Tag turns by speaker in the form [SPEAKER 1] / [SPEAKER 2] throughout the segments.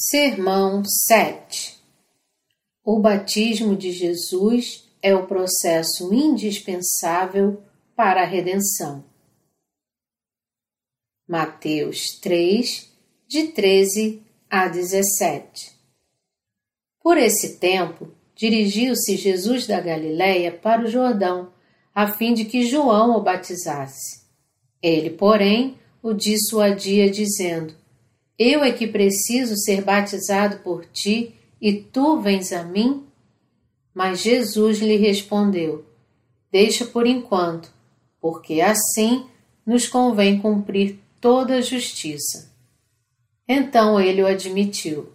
[SPEAKER 1] Sermão 7 O batismo de Jesus é o processo indispensável para a redenção. Mateus 3, de 13 a 17 Por esse tempo, dirigiu-se Jesus da Galiléia para o Jordão, a fim de que João o batizasse. Ele, porém, o dissuadia, dizendo: eu é que preciso ser batizado por ti e tu vens a mim? Mas Jesus lhe respondeu: Deixa por enquanto, porque assim nos convém cumprir toda a justiça. Então ele o admitiu.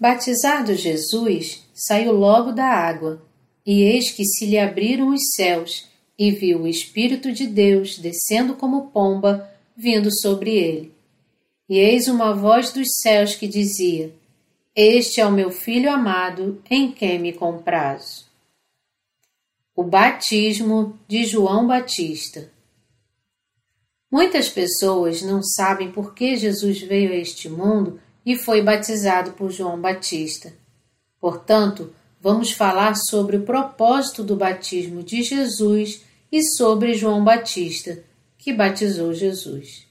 [SPEAKER 1] Batizado Jesus, saiu logo da água, e eis que se lhe abriram os céus, e viu o Espírito de Deus descendo como pomba, vindo sobre ele e eis uma voz dos céus que dizia: Este é o meu filho amado, em quem me comprazo. O batismo de João Batista. Muitas pessoas não sabem por que Jesus veio a este mundo e foi batizado por João Batista. Portanto, vamos falar sobre o propósito do batismo de Jesus e sobre João Batista, que batizou Jesus.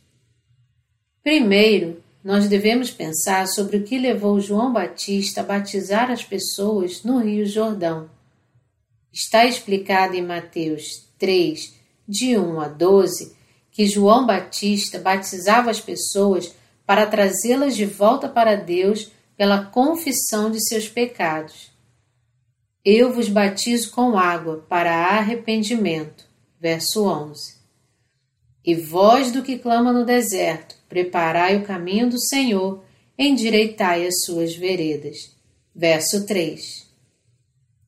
[SPEAKER 1] Primeiro, nós devemos pensar sobre o que levou João Batista a batizar as pessoas no Rio Jordão. Está explicado em Mateus 3, de 1 a 12, que João Batista batizava as pessoas para trazê-las de volta para Deus pela confissão de seus pecados. Eu vos batizo com água para arrependimento. Verso 11. E vós do que clama no deserto, Preparai o caminho do Senhor, endireitai as suas veredas. Verso 3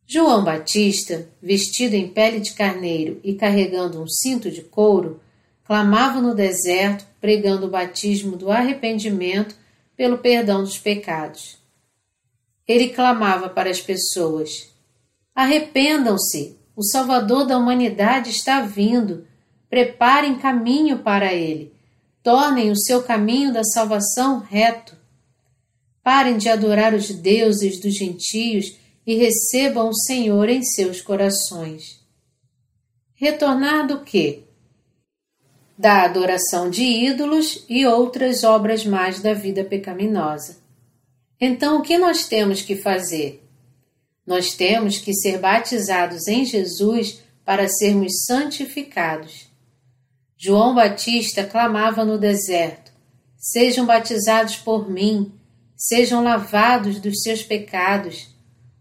[SPEAKER 1] João Batista, vestido em pele de carneiro e carregando um cinto de couro, clamava no deserto, pregando o batismo do arrependimento pelo perdão dos pecados. Ele clamava para as pessoas: Arrependam-se, o Salvador da humanidade está vindo, preparem caminho para ele tornem o seu caminho da salvação reto. Parem de adorar os deuses dos gentios e recebam o Senhor em seus corações. Retornar do quê? Da adoração de ídolos e outras obras mais da vida pecaminosa. Então, o que nós temos que fazer? Nós temos que ser batizados em Jesus para sermos santificados. João Batista clamava no deserto: Sejam batizados por mim, sejam lavados dos seus pecados.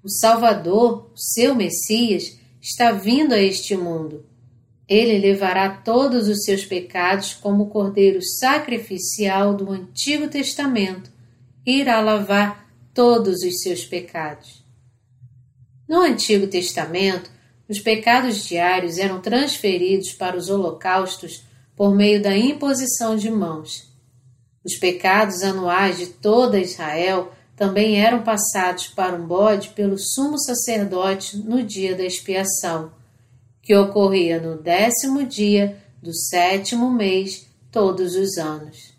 [SPEAKER 1] O Salvador, o seu Messias, está vindo a este mundo. Ele levará todos os seus pecados como o cordeiro sacrificial do Antigo Testamento e irá lavar todos os seus pecados. No Antigo Testamento, os pecados diários eram transferidos para os holocaustos por meio da imposição de mãos. Os pecados anuais de toda Israel também eram passados para um bode pelo sumo sacerdote no dia da expiação, que ocorria no décimo dia do sétimo mês, todos os anos.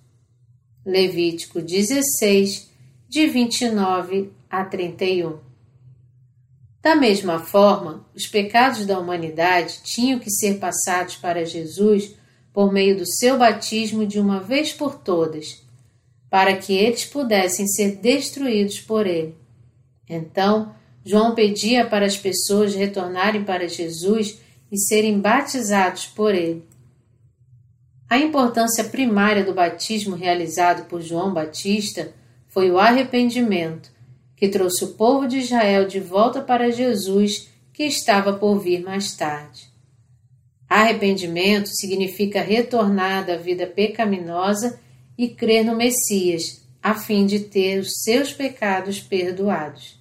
[SPEAKER 1] Levítico 16, de 29 a 31. Da mesma forma, os pecados da humanidade tinham que ser passados para Jesus por meio do seu batismo de uma vez por todas, para que eles pudessem ser destruídos por ele. Então, João pedia para as pessoas retornarem para Jesus e serem batizados por ele. A importância primária do batismo realizado por João Batista foi o arrependimento, que trouxe o povo de Israel de volta para Jesus, que estava por vir mais tarde. Arrependimento significa retornar da vida pecaminosa e crer no Messias, a fim de ter os seus pecados perdoados.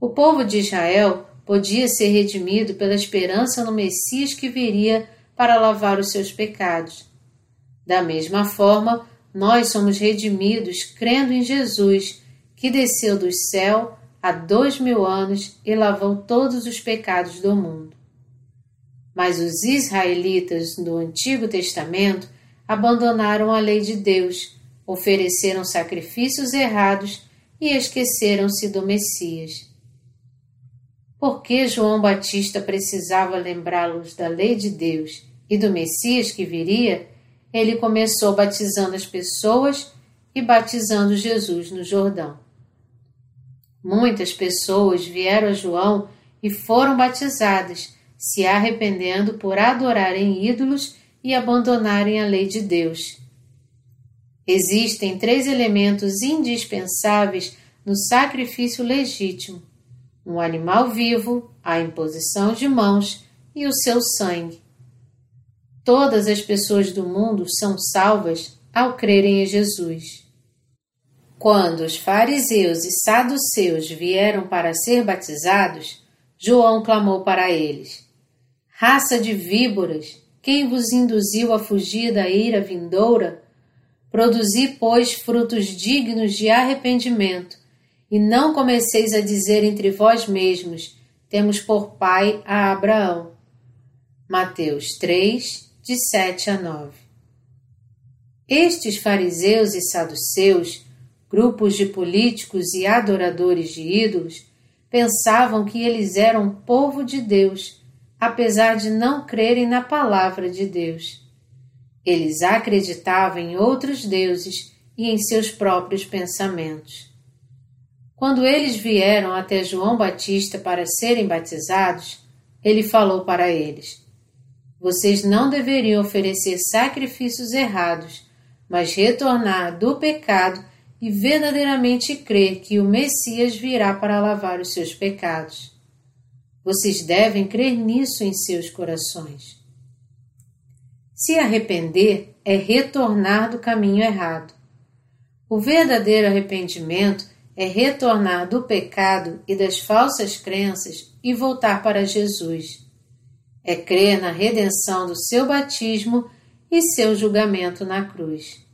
[SPEAKER 1] O povo de Israel podia ser redimido pela esperança no Messias que viria para lavar os seus pecados. Da mesma forma, nós somos redimidos crendo em Jesus, que desceu do céu há dois mil anos e lavou todos os pecados do mundo. Mas os israelitas do Antigo Testamento abandonaram a lei de Deus, ofereceram sacrifícios errados e esqueceram-se do Messias. Por que João Batista precisava lembrá-los da lei de Deus e do Messias que viria? Ele começou batizando as pessoas e batizando Jesus no Jordão. Muitas pessoas vieram a João e foram batizadas, se arrependendo por adorarem ídolos e abandonarem a lei de Deus. Existem três elementos indispensáveis no sacrifício legítimo: um animal vivo, a imposição de mãos e o seu sangue. Todas as pessoas do mundo são salvas ao crerem em Jesus. Quando os fariseus e saduceus vieram para ser batizados, João clamou para eles: Raça de víboras, quem vos induziu a fugir da ira vindoura? Produzi, pois, frutos dignos de arrependimento, e não comeceis a dizer entre vós mesmos: Temos por pai a Abraão. Mateus 3, de 7 a 9. Estes fariseus e saduceus, grupos de políticos e adoradores de ídolos, pensavam que eles eram povo de Deus, apesar de não crerem na palavra de Deus. Eles acreditavam em outros deuses e em seus próprios pensamentos. Quando eles vieram até João Batista para serem batizados, ele falou para eles: Vocês não deveriam oferecer sacrifícios errados, mas retornar do pecado e verdadeiramente crer que o Messias virá para lavar os seus pecados. Vocês devem crer nisso em seus corações. Se arrepender é retornar do caminho errado. O verdadeiro arrependimento é retornar do pecado e das falsas crenças e voltar para Jesus. É crer na redenção do seu batismo e seu julgamento na cruz.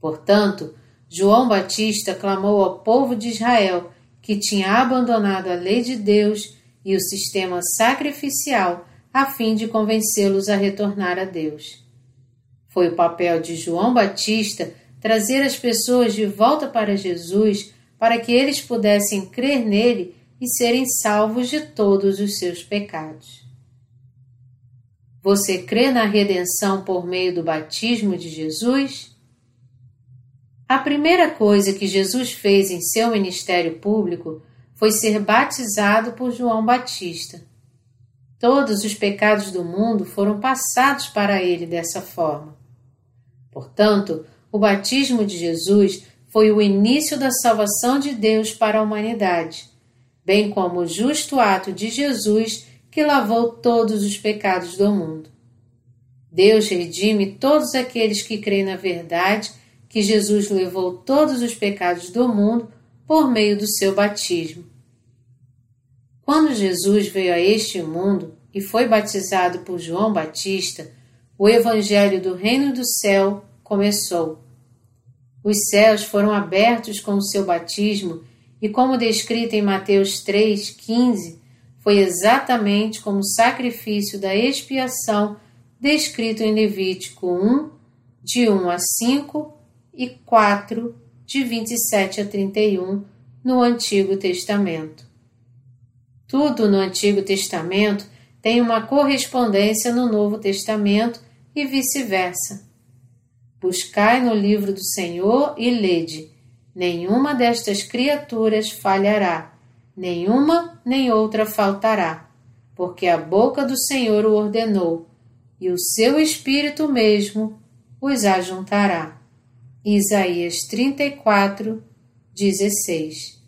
[SPEAKER 1] Portanto, João Batista clamou ao povo de Israel, que tinha abandonado a lei de Deus e o sistema sacrificial a fim de convencê-los a retornar a Deus. Foi o papel de João Batista trazer as pessoas de volta para Jesus para que eles pudessem crer nele e serem salvos de todos os seus pecados. Você crê na redenção por meio do batismo de Jesus? A primeira coisa que Jesus fez em seu ministério público foi ser batizado por João Batista. Todos os pecados do mundo foram passados para ele dessa forma. Portanto, o batismo de Jesus foi o início da salvação de Deus para a humanidade, bem como o justo ato de Jesus que lavou todos os pecados do mundo. Deus redime todos aqueles que creem na verdade que Jesus levou todos os pecados do mundo por meio do seu batismo. Quando Jesus veio a este mundo e foi batizado por João Batista, o Evangelho do Reino do Céu começou. Os céus foram abertos com o seu batismo e, como descrito em Mateus 3,15, foi exatamente como o sacrifício da expiação descrito em Levítico 1, de 1 a 5 e 4, de 27 a 31, no Antigo Testamento. Tudo no Antigo Testamento tem uma correspondência no Novo Testamento e vice-versa. Buscai no livro do Senhor e lede: nenhuma destas criaturas falhará, nenhuma nem outra faltará, porque a boca do Senhor o ordenou, e o seu Espírito mesmo os ajuntará. Isaías 34, 16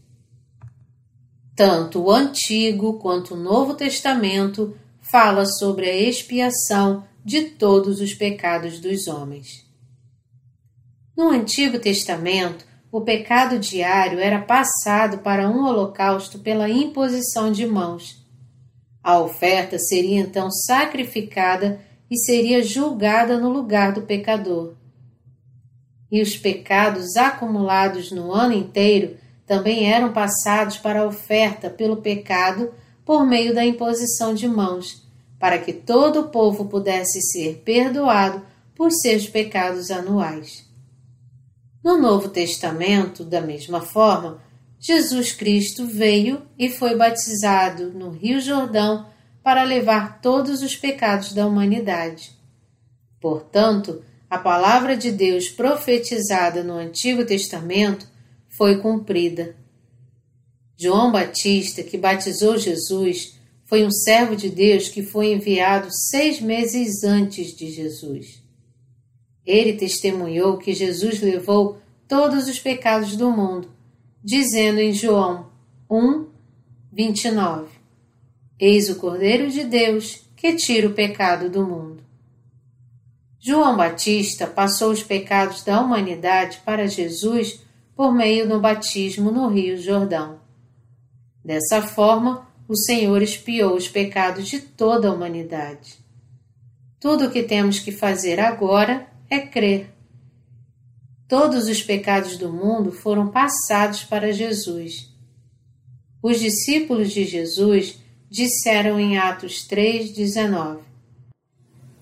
[SPEAKER 1] Tanto o Antigo quanto o Novo Testamento fala sobre a expiação de todos os pecados dos homens. No Antigo Testamento, o pecado diário era passado para um holocausto pela imposição de mãos. A oferta seria então sacrificada e seria julgada no lugar do pecador. E os pecados acumulados no ano inteiro também eram passados para a oferta pelo pecado por meio da imposição de mãos, para que todo o povo pudesse ser perdoado por seus pecados anuais. No Novo Testamento, da mesma forma, Jesus Cristo veio e foi batizado no Rio Jordão para levar todos os pecados da humanidade. Portanto, a palavra de Deus profetizada no Antigo Testamento foi cumprida. João Batista, que batizou Jesus, foi um servo de Deus que foi enviado seis meses antes de Jesus. Ele testemunhou que Jesus levou todos os pecados do mundo, dizendo em João 1, 29: Eis o Cordeiro de Deus que tira o pecado do mundo. João Batista passou os pecados da humanidade para Jesus por meio do batismo no Rio Jordão. Dessa forma, o Senhor expiou os pecados de toda a humanidade. Tudo o que temos que fazer agora é crer. Todos os pecados do mundo foram passados para Jesus. Os discípulos de Jesus disseram em Atos 3,19: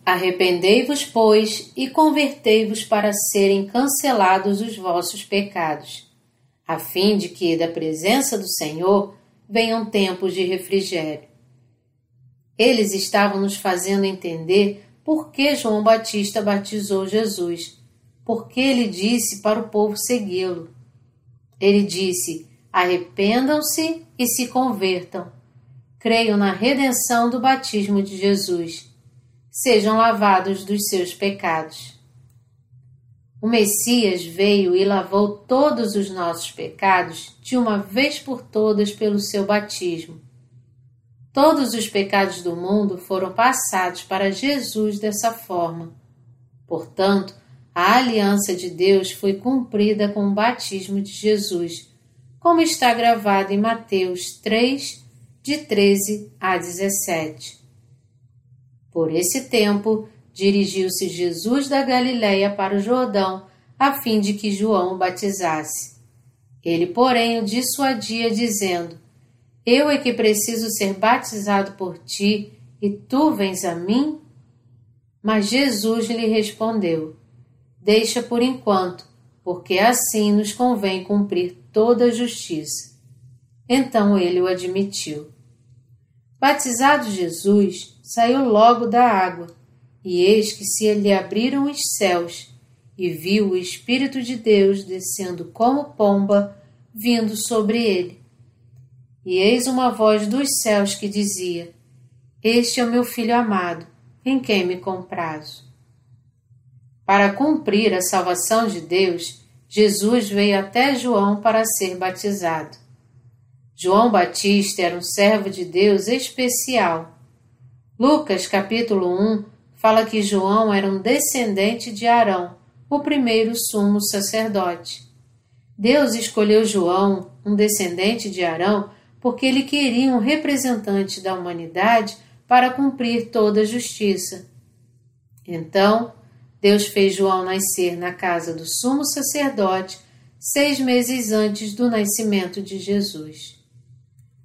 [SPEAKER 1] Arrependei-vos, pois, e convertei-vos para serem cancelados os vossos pecados, a fim de que, da presença do Senhor, venham tempos de refrigério. Eles estavam nos fazendo entender por que João Batista batizou Jesus, porque ele disse para o povo segui-lo. Ele disse: Arrependam-se e se convertam. Creiam na redenção do batismo de Jesus sejam lavados dos seus pecados. O Messias veio e lavou todos os nossos pecados de uma vez por todas pelo seu batismo. Todos os pecados do mundo foram passados para Jesus dessa forma. Portanto, a aliança de Deus foi cumprida com o batismo de Jesus, como está gravado em Mateus 3, de 13 a 17. Por esse tempo, dirigiu-se Jesus da Galiléia para o Jordão, a fim de que João o batizasse. Ele, porém, o dissuadia, dizendo: Eu é que preciso ser batizado por ti, e tu vens a mim? Mas Jesus lhe respondeu: Deixa por enquanto, porque assim nos convém cumprir toda a justiça. Então ele o admitiu. Batizado Jesus, saiu logo da água, e eis que se lhe abriram os céus, e viu o Espírito de Deus descendo como pomba, vindo sobre ele. E eis uma voz dos céus que dizia: Este é o meu filho amado, em quem me comprazo. Para cumprir a salvação de Deus, Jesus veio até João para ser batizado. João Batista era um servo de Deus especial Lucas, capítulo 1, fala que João era um descendente de Arão, o primeiro sumo sacerdote. Deus escolheu João, um descendente de Arão, porque ele queria um representante da humanidade para cumprir toda a justiça. Então, Deus fez João nascer na casa do sumo sacerdote seis meses antes do nascimento de Jesus.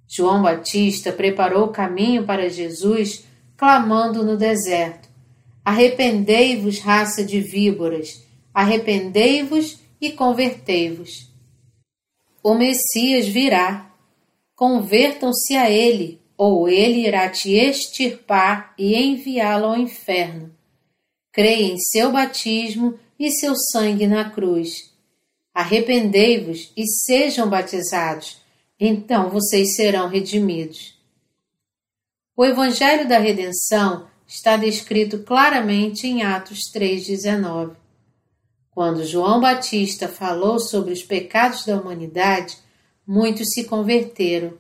[SPEAKER 1] João Batista preparou o caminho para Jesus clamando no deserto: Arrependei-vos, raça de víboras, arrependei-vos e convertei-vos. O Messias virá. Convertam-se a ele, ou ele irá te extirpar e enviá-lo ao inferno. Creia em seu batismo e seu sangue na cruz. Arrependei-vos e sejam batizados, então vocês serão redimidos. O Evangelho da Redenção está descrito claramente em Atos 3,19. Quando João Batista falou sobre os pecados da humanidade, muitos se converteram.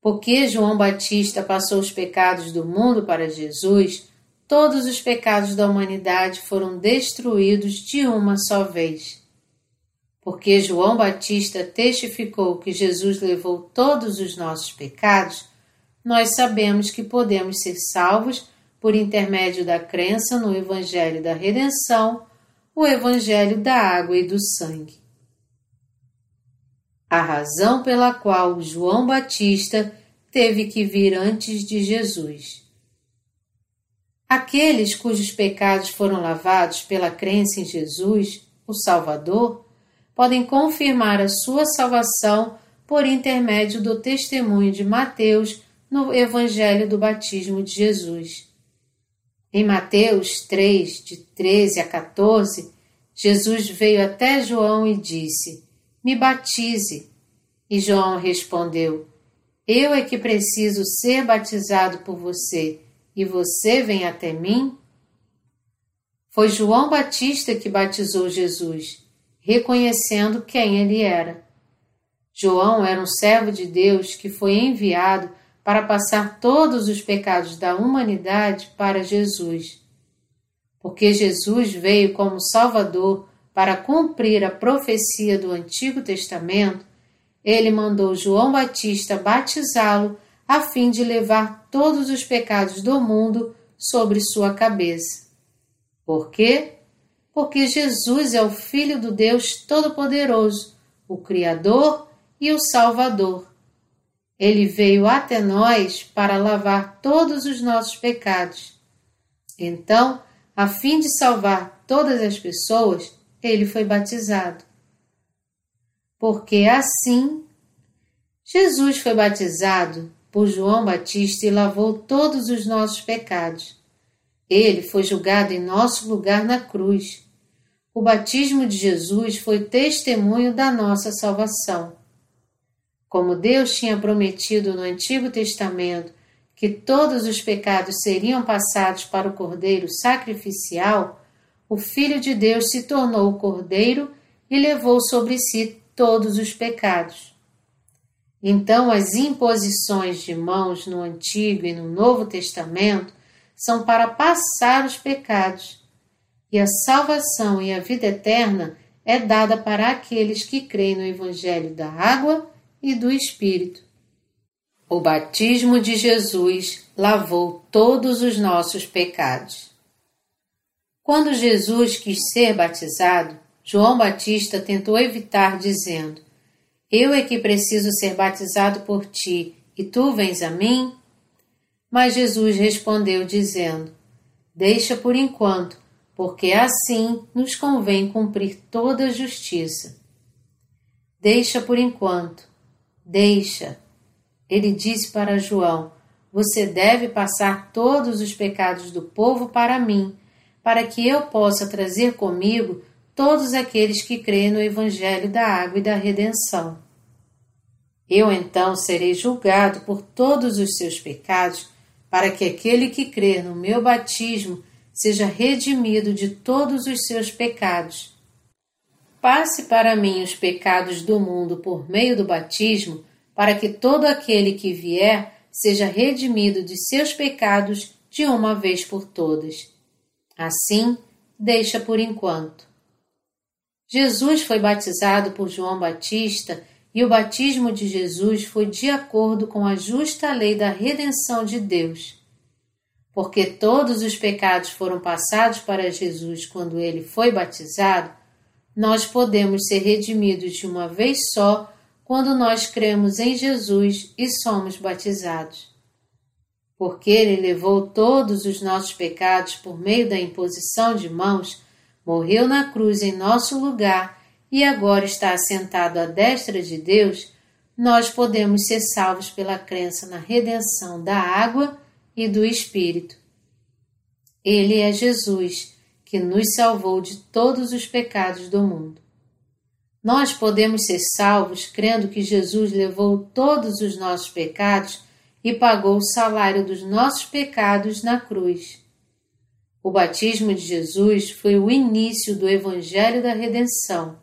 [SPEAKER 1] Porque João Batista passou os pecados do mundo para Jesus, todos os pecados da humanidade foram destruídos de uma só vez. Porque João Batista testificou que Jesus levou todos os nossos pecados, nós sabemos que podemos ser salvos por intermédio da crença no Evangelho da Redenção, o Evangelho da Água e do Sangue. A razão pela qual João Batista teve que vir antes de Jesus. Aqueles cujos pecados foram lavados pela crença em Jesus o Salvador, podem confirmar a sua salvação por intermédio do testemunho de Mateus no Evangelho do Batismo de Jesus. Em Mateus 3, de 13 a 14, Jesus veio até João e disse: Me batize. E João respondeu: Eu é que preciso ser batizado por você, e você vem até mim? Foi João Batista que batizou Jesus, reconhecendo quem ele era. João era um servo de Deus que foi enviado para passar todos os pecados da humanidade para Jesus. Porque Jesus veio como Salvador para cumprir a profecia do Antigo Testamento, ele mandou João Batista batizá-lo a fim de levar todos os pecados do mundo sobre sua cabeça. Por quê? Porque Jesus é o Filho do Deus Todo-Poderoso, o Criador e o Salvador. Ele veio até nós para lavar todos os nossos pecados. Então, a fim de salvar todas as pessoas, ele foi batizado. Porque assim, Jesus foi batizado por João Batista e lavou todos os nossos pecados. Ele foi julgado em nosso lugar na cruz. O batismo de Jesus foi testemunho da nossa salvação. Como Deus tinha prometido no Antigo Testamento que todos os pecados seriam passados para o Cordeiro sacrificial, o Filho de Deus se tornou o Cordeiro e levou sobre si todos os pecados. Então, as imposições de mãos no Antigo e no Novo Testamento são para passar os pecados, e a salvação e a vida eterna é dada para aqueles que creem no Evangelho da água e do Espírito. O batismo de Jesus lavou todos os nossos pecados. Quando Jesus quis ser batizado, João Batista tentou evitar, dizendo: Eu é que preciso ser batizado por ti, e tu vens a mim? Mas Jesus respondeu, dizendo: Deixa por enquanto, porque assim nos convém cumprir toda a justiça. Deixa por enquanto, deixa. Ele disse para João: Você deve passar todos os pecados do povo para mim, para que eu possa trazer comigo todos aqueles que creem no Evangelho da água e da redenção. Eu então serei julgado por todos os seus pecados para que aquele que crer no meu batismo seja redimido de todos os seus pecados. Passe para mim os pecados do mundo por meio do batismo, para que todo aquele que vier seja redimido de seus pecados de uma vez por todas. Assim, deixa por enquanto. Jesus foi batizado por João Batista e o batismo de Jesus foi de acordo com a justa lei da redenção de Deus. Porque todos os pecados foram passados para Jesus quando ele foi batizado, nós podemos ser redimidos de uma vez só quando nós cremos em Jesus e somos batizados. Porque ele levou todos os nossos pecados por meio da imposição de mãos, morreu na cruz em nosso lugar e agora está assentado à destra de Deus, nós podemos ser salvos pela crença na redenção da água e do Espírito. Ele é Jesus, que nos salvou de todos os pecados do mundo. Nós podemos ser salvos crendo que Jesus levou todos os nossos pecados e pagou o salário dos nossos pecados na cruz. O batismo de Jesus foi o início do Evangelho da Redenção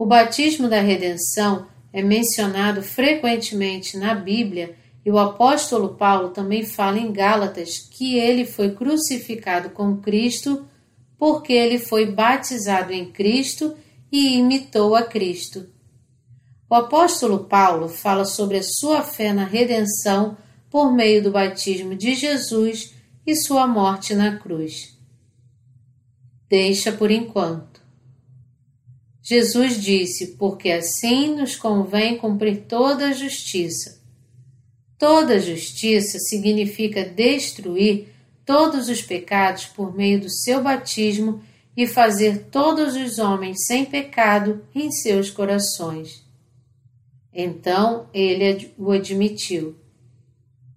[SPEAKER 1] o batismo da redenção é mencionado frequentemente na Bíblia e o apóstolo Paulo também fala em Gálatas que ele foi crucificado com Cristo porque ele foi batizado em Cristo e imitou a Cristo. O apóstolo Paulo fala sobre a sua fé na redenção por meio do batismo de Jesus e sua morte na cruz. Deixa por enquanto. Jesus disse: Porque assim nos convém cumprir toda a justiça. Toda justiça significa destruir todos os pecados por meio do seu batismo e fazer todos os homens sem pecado em seus corações. Então ele o admitiu.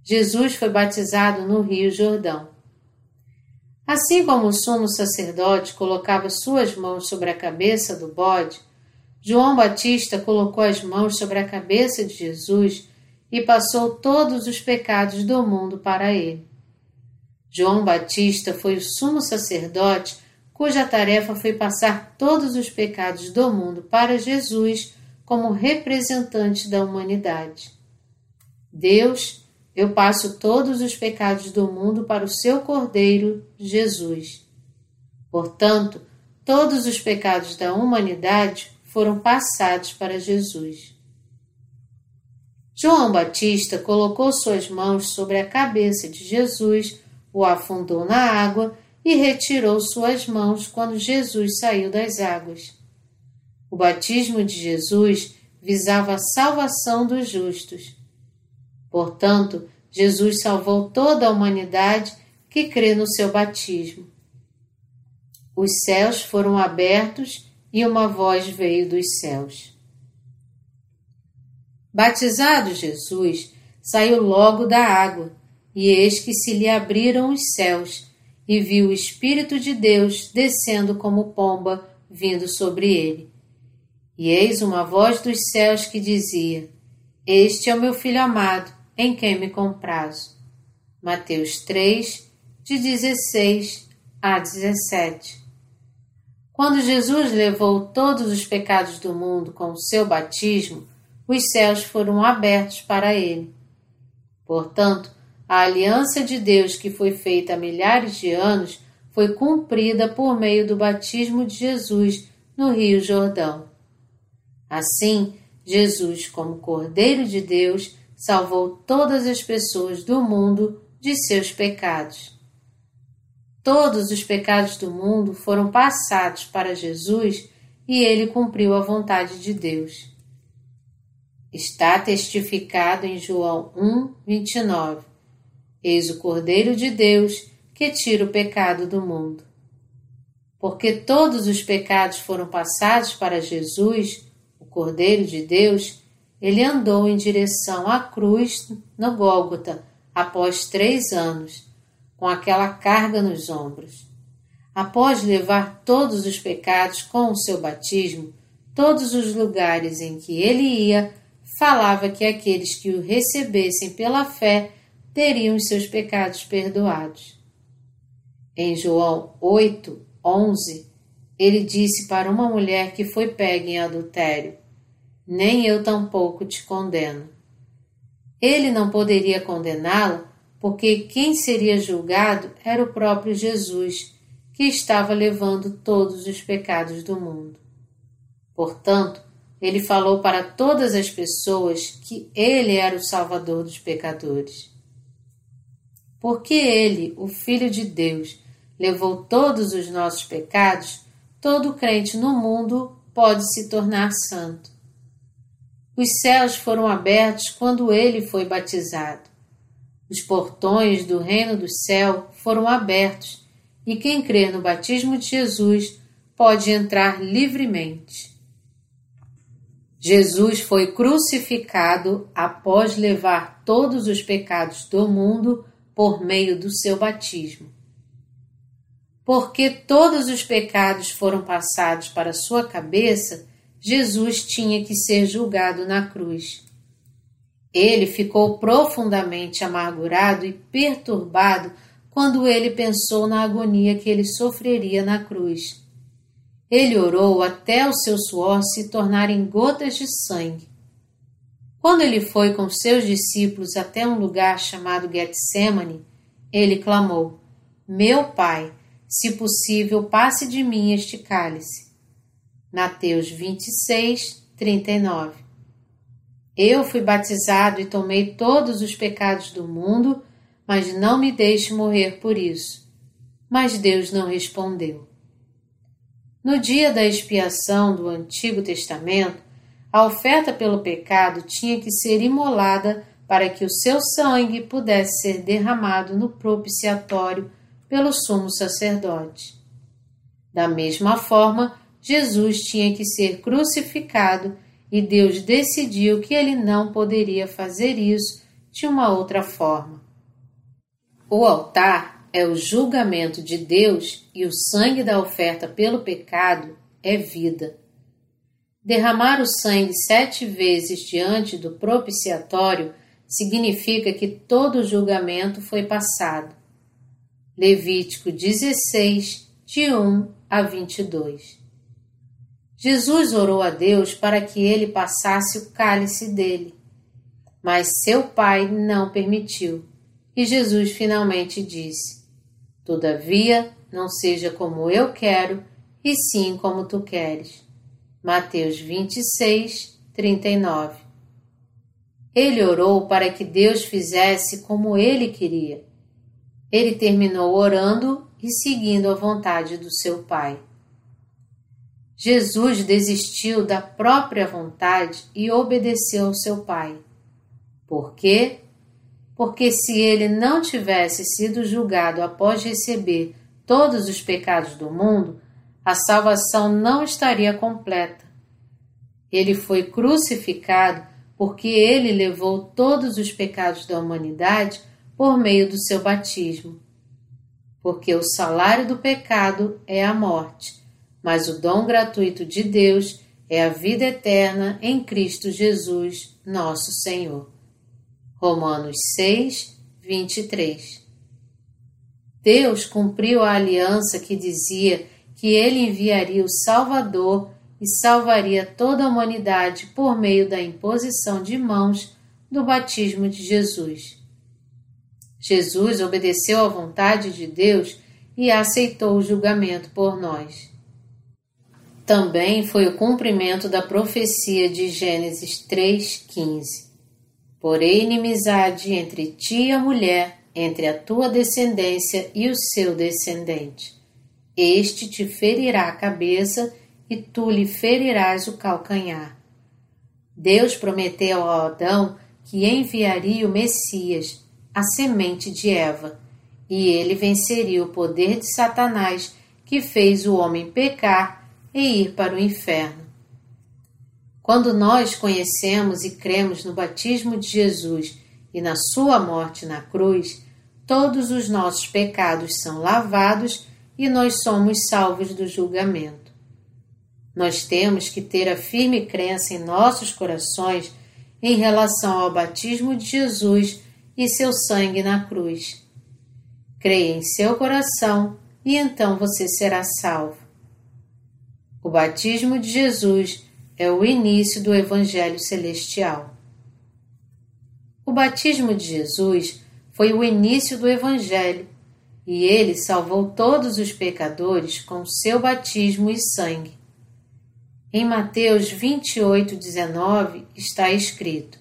[SPEAKER 1] Jesus foi batizado no Rio Jordão. Assim como o sumo sacerdote colocava suas mãos sobre a cabeça do bode, João Batista colocou as mãos sobre a cabeça de Jesus e passou todos os pecados do mundo para ele. João Batista foi o sumo sacerdote cuja tarefa foi passar todos os pecados do mundo para Jesus como representante da humanidade. Deus, eu passo todos os pecados do mundo para o seu Cordeiro, Jesus. Portanto, todos os pecados da humanidade foram passados para Jesus. João Batista colocou suas mãos sobre a cabeça de Jesus, o afundou na água e retirou suas mãos quando Jesus saiu das águas. O batismo de Jesus visava a salvação dos justos. Portanto, Jesus salvou toda a humanidade que crê no seu batismo. Os céus foram abertos e uma voz veio dos céus. Batizado Jesus, saiu logo da água, e eis que se lhe abriram os céus, e viu o Espírito de Deus descendo como pomba, vindo sobre ele. E eis uma voz dos céus que dizia: Este é o meu filho amado, em quem me comprazo. Mateus 3, de 16 a 17. Quando Jesus levou todos os pecados do mundo com o seu batismo, os céus foram abertos para ele. Portanto, a aliança de Deus que foi feita há milhares de anos foi cumprida por meio do batismo de Jesus no Rio Jordão. Assim, Jesus, como Cordeiro de Deus, salvou todas as pessoas do mundo de seus pecados. Todos os pecados do mundo foram passados para Jesus e ele cumpriu a vontade de Deus. Está testificado em João 1, 29. Eis o Cordeiro de Deus que tira o pecado do mundo. Porque todos os pecados foram passados para Jesus, o Cordeiro de Deus, ele andou em direção à cruz no Gólgota após três anos, com aquela carga nos ombros. Após levar todos os pecados com o seu batismo, todos os lugares em que ele ia, falava que aqueles que o recebessem pela fé teriam os seus pecados perdoados. Em João 8, 11, ele disse para uma mulher que foi pega em adultério: Nem eu tampouco te condeno. Ele não poderia condená-la porque quem seria julgado era o próprio Jesus, que estava levando todos os pecados do mundo. Portanto, ele falou para todas as pessoas que ele era o Salvador dos pecadores. Porque ele, o Filho de Deus, levou todos os nossos pecados, todo crente no mundo pode se tornar santo. Os céus foram abertos quando ele foi batizado. Os portões do reino do céu foram abertos e quem crê no batismo de Jesus pode entrar livremente. Jesus foi crucificado após levar todos os pecados do mundo por meio do seu batismo. Porque todos os pecados foram passados para sua cabeça, Jesus tinha que ser julgado na cruz. Ele ficou profundamente amargurado e perturbado quando ele pensou na agonia que ele sofreria na cruz. Ele orou até o seu suor se tornar em gotas de sangue. Quando ele foi com seus discípulos até um lugar chamado Getsemane, ele clamou: Meu Pai, se possível, passe de mim este cálice. Mateus 26, 39. Eu fui batizado e tomei todos os pecados do mundo, mas não me deixe morrer por isso. Mas Deus não respondeu. No dia da expiação do Antigo Testamento, a oferta pelo pecado tinha que ser imolada para que o seu sangue pudesse ser derramado no propiciatório pelo sumo sacerdote. Da mesma forma, Jesus tinha que ser crucificado e Deus decidiu que ele não poderia fazer isso de uma outra forma. O altar é o julgamento de Deus e o sangue da oferta pelo pecado é vida. Derramar o sangue sete vezes diante do propiciatório significa que todo o julgamento foi passado. Levítico 16, de 1 a 22. Jesus orou a Deus para que ele passasse o cálice dele, mas seu pai não permitiu. E Jesus finalmente disse: Todavia, não seja como eu quero, e sim como tu queres. Mateus 26, 39. Ele orou para que Deus fizesse como ele queria. Ele terminou orando e seguindo a vontade do seu Pai. Jesus desistiu da própria vontade e obedeceu ao seu Pai. Por quê? Porque se ele não tivesse sido julgado após receber todos os pecados do mundo, a salvação não estaria completa. Ele foi crucificado porque ele levou todos os pecados da humanidade por meio do seu batismo. Porque o salário do pecado é a morte mas o dom gratuito de Deus é a vida eterna em Cristo Jesus, nosso Senhor. Romanos 6, 23. Deus cumpriu a aliança que dizia que ele enviaria o Salvador e salvaria toda a humanidade por meio da imposição de mãos do batismo de Jesus. Jesus obedeceu à vontade de Deus e aceitou o julgamento por nós também foi o cumprimento da profecia de Gênesis 3,15. Porém, inimizade entre ti e a mulher, entre a tua descendência e o seu descendente. Este te ferirá a cabeça e tu lhe ferirás o calcanhar. Deus prometeu a Adão que enviaria o Messias, a semente de Eva, e ele venceria o poder de Satanás que fez o homem pecar e ir para o inferno. Quando nós conhecemos e cremos no batismo de Jesus e na sua morte na cruz, todos os nossos pecados são lavados e nós somos salvos do julgamento. Nós temos que ter a firme crença em nossos corações em relação ao batismo de Jesus e seu sangue na cruz. Creia em seu coração e então você será salvo. O batismo de Jesus é o início do Evangelho Celestial. O batismo de Jesus foi o início do Evangelho e ele salvou todos os pecadores com seu batismo e sangue. Em Mateus 28, 19 está escrito: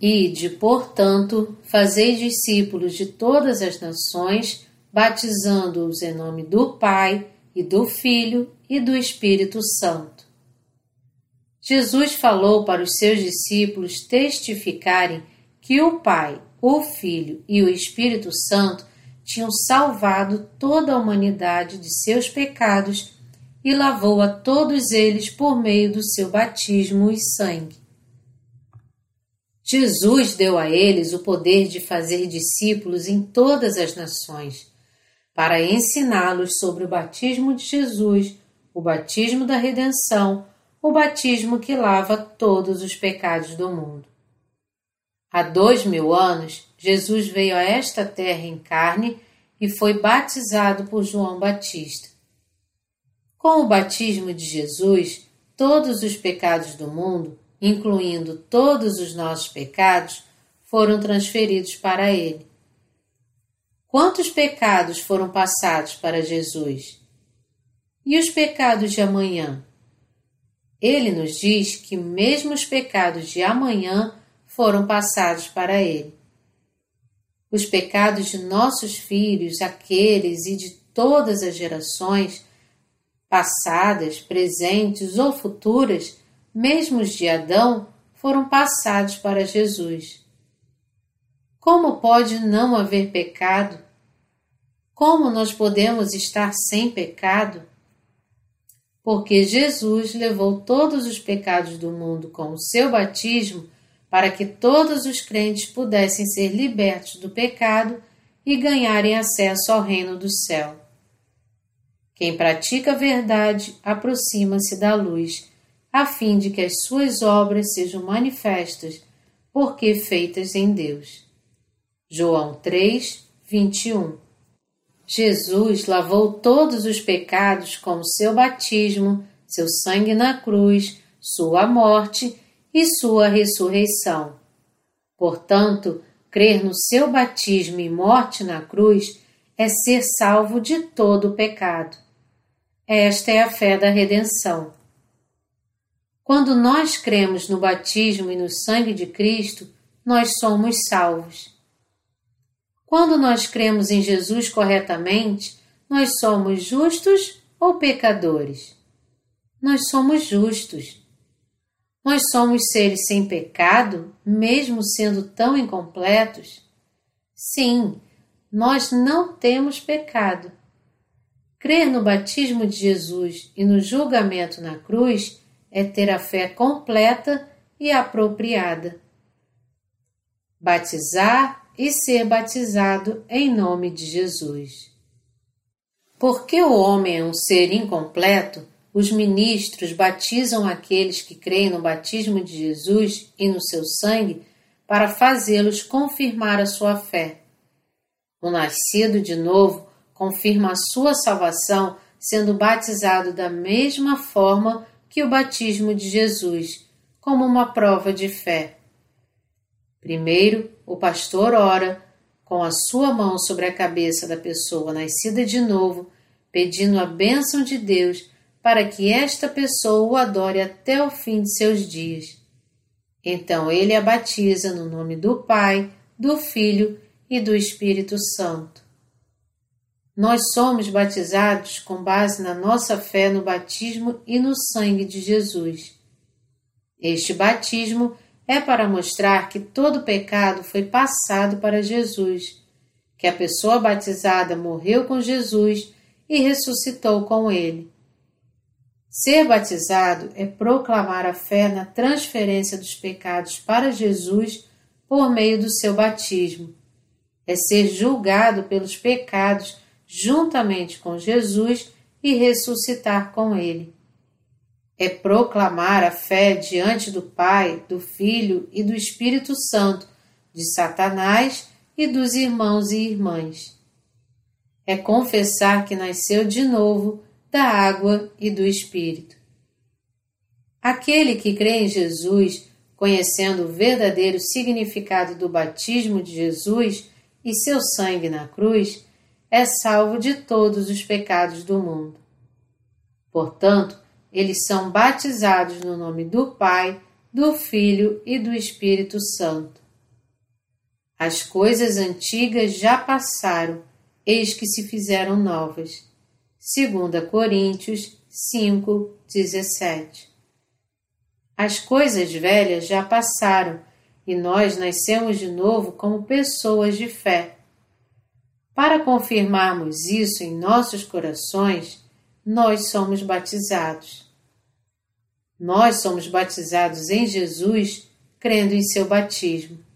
[SPEAKER 1] Ide, portanto, fazei discípulos de todas as nações, batizando-os em nome do Pai e do Filho e do Espírito Santo. Jesus falou para os seus discípulos testificarem que o Pai, o Filho e o Espírito Santo tinham salvado toda a humanidade de seus pecados e lavou a todos eles por meio do seu batismo e sangue. Jesus deu a eles o poder de fazer discípulos em todas as nações para ensiná-los sobre o batismo de Jesus, o batismo da redenção, o batismo que lava todos os pecados do mundo. Há dois mil anos, Jesus veio a esta terra em carne e foi batizado por João Batista. Com o batismo de Jesus, todos os pecados do mundo, incluindo todos os nossos pecados, foram transferidos para ele. Quantos pecados foram passados para Jesus? E os pecados de amanhã? Ele nos diz que mesmo os pecados de amanhã foram passados para ele. Os pecados de nossos filhos, aqueles e de todas as gerações, passadas, presentes ou futuras, mesmo os de Adão, foram passados para Jesus. Como pode não haver pecado? Como nós podemos estar sem pecado? Porque Jesus levou todos os pecados do mundo com o seu batismo para que todos os crentes pudessem ser libertos do pecado e ganharem acesso ao reino do céu. Quem pratica a verdade aproxima-se da luz, a fim de que as suas obras sejam manifestas, porque feitas em Deus. João 3, 21 Jesus lavou todos os pecados com seu batismo, seu sangue na cruz, sua morte e sua ressurreição. Portanto, Crer no seu batismo e morte na cruz é ser salvo de todo o pecado. Esta é a fé da redenção. Quando nós cremos no batismo e no sangue de Cristo, nós somos salvos. Quando nós cremos em Jesus corretamente, nós somos justos ou pecadores? Nós somos justos. Nós somos seres sem pecado, mesmo sendo tão incompletos? Sim, nós não temos pecado. Crer no batismo de Jesus e no julgamento na cruz é ter a fé completa e apropriada. Batizar e ser batizado em nome de Jesus. Porque o homem é um ser incompleto, os ministros batizam aqueles que creem no batismo de Jesus e no seu sangue para fazê-los confirmar a sua fé. O nascido de novo confirma a sua salvação sendo batizado da mesma forma que o batismo de Jesus, como uma prova de fé. Primeiro, o pastor ora, com a sua mão sobre a cabeça da pessoa nascida de novo, pedindo a bênção de Deus para que esta pessoa o adore até o fim de seus dias. Então ele a batiza no nome do Pai, do Filho e do Espírito Santo. Nós somos batizados com base na nossa fé no batismo e no sangue de Jesus. Este batismo é para mostrar que todo pecado foi passado para Jesus, que a pessoa batizada morreu com Jesus e ressuscitou com ele. Ser batizado é proclamar a fé na transferência dos pecados para Jesus por meio do seu batismo. É ser julgado pelos pecados juntamente com Jesus e ressuscitar com ele. É proclamar a fé diante do Pai, do Filho e do Espírito Santo, de Satanás e dos irmãos e irmãs. É confessar que nasceu de novo da água e do Espírito. Aquele que crê em Jesus, conhecendo o verdadeiro significado do batismo de Jesus e seu sangue na cruz, é salvo de todos os pecados do mundo. Portanto, eles são batizados no nome do Pai, do Filho e do Espírito Santo. As coisas antigas já passaram, eis que se fizeram novas. 2 Coríntios 5, 17. As coisas velhas já passaram e nós nascemos de novo como pessoas de fé. Para confirmarmos isso em nossos corações, nós somos batizados. Nós somos batizados em Jesus, crendo em seu batismo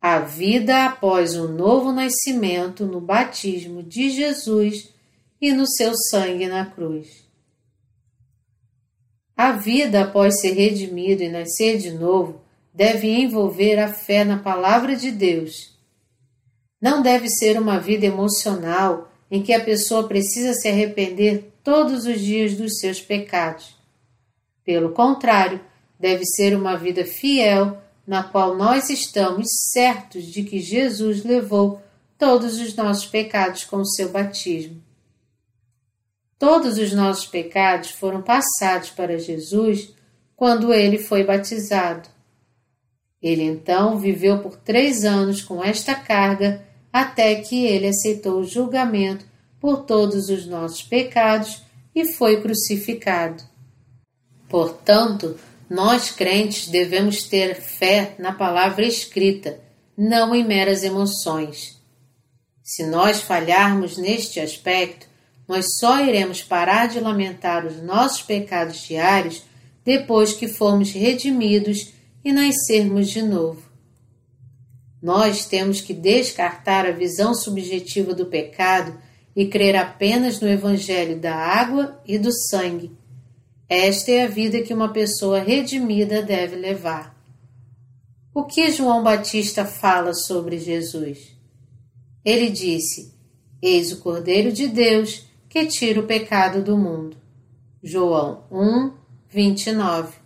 [SPEAKER 1] a vida após o novo nascimento no batismo de Jesus e no seu sangue na cruz. A vida após ser redimido e nascer de novo deve envolver a fé na Palavra de Deus. Não deve ser uma vida emocional em que a pessoa precisa se arrepender todos os dias dos seus pecados. Pelo contrário, deve ser uma vida fiel na qual nós estamos certos de que Jesus levou todos os nossos pecados com o seu batismo. Todos os nossos pecados foram passados para Jesus quando ele foi batizado. Ele então viveu por três anos com esta carga até que ele aceitou o julgamento por todos os nossos pecados e foi crucificado. Portanto, nós crentes devemos ter fé na palavra escrita, não em meras emoções. Se nós falharmos neste aspecto, nós só iremos parar de lamentar os nossos pecados diários depois que formos redimidos e nascermos de novo. Nós temos que descartar a visão subjetiva do pecado e crer apenas no Evangelho da água e do sangue. Esta é a vida que uma pessoa redimida deve levar. O que João Batista fala sobre Jesus? Ele disse: Eis o Cordeiro de Deus que tira o pecado do mundo. João 1, 29.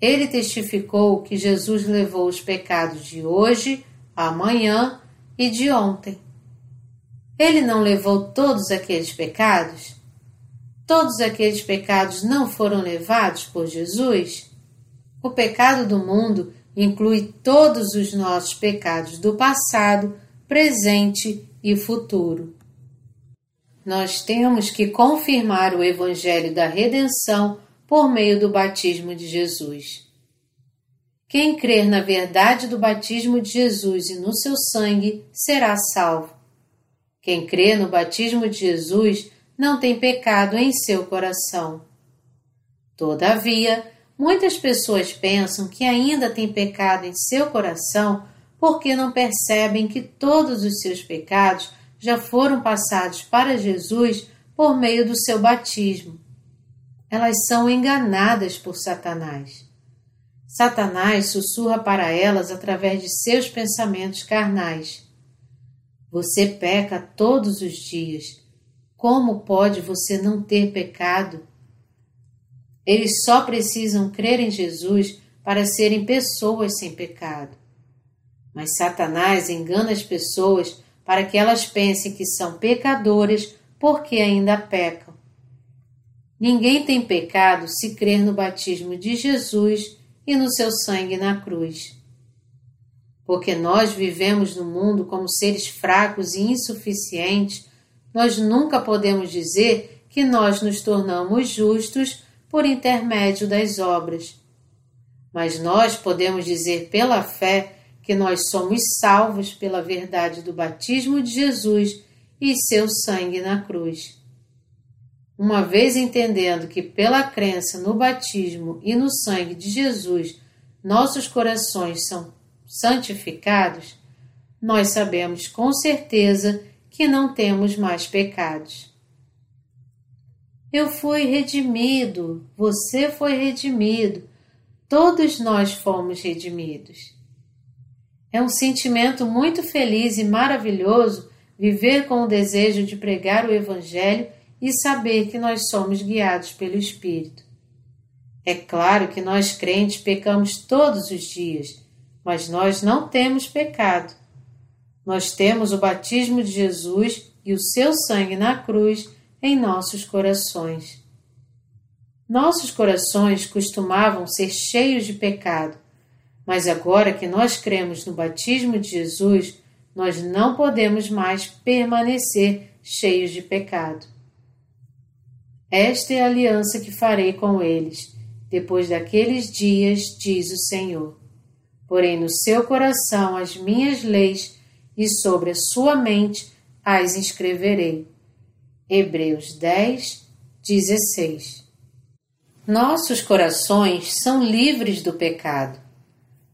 [SPEAKER 1] Ele testificou que Jesus levou os pecados de hoje, amanhã e de ontem. Ele não levou todos aqueles pecados? Todos aqueles pecados não foram levados por Jesus? O pecado do mundo inclui todos os nossos pecados do passado, presente e futuro. Nós temos que confirmar o Evangelho da redenção por meio do batismo de Jesus. Quem crer na verdade do batismo de Jesus e no seu sangue será salvo. Quem crê no batismo de Jesus não tem pecado em seu coração. Todavia, muitas pessoas pensam que ainda tem pecado em seu coração porque não percebem que todos os seus pecados já foram passados para Jesus por meio do seu batismo. Elas são enganadas por Satanás. Satanás sussurra para elas através de seus pensamentos carnais. Você peca todos os dias. Como pode você não ter pecado? Eles só precisam crer em Jesus para serem pessoas sem pecado. Mas Satanás engana as pessoas para que elas pensem que são pecadoras porque ainda pecam. Ninguém tem pecado se crer no batismo de Jesus e no seu sangue na cruz porque nós vivemos no mundo como seres fracos e insuficientes, nós nunca podemos dizer que nós nos tornamos justos por intermédio das obras. Mas nós podemos dizer pela fé que nós somos salvos pela verdade do batismo de Jesus e seu sangue na cruz. Uma vez entendendo que pela crença no batismo e no sangue de Jesus nossos corações são santificados, nós sabemos com certeza que não temos mais pecados. Eu fui redimido, você foi redimido, todos nós fomos redimidos. É um sentimento muito feliz e maravilhoso viver com o desejo de pregar o Evangelho e saber que nós somos guiados pelo Espírito. É claro que nós crentes pecamos todos os dias mas nós não temos pecado. Nós temos o batismo de Jesus e o seu sangue na cruz em nossos corações. Nossos corações costumavam ser cheios de pecado, mas agora que nós cremos no batismo de Jesus, nós não podemos mais permanecer cheios de pecado. Esta é a aliança que farei com eles, depois daqueles dias, diz o Senhor porém no seu coração as minhas leis e sobre a sua mente as inscreverei. Hebreus 10, 16 Nossos corações são livres do pecado.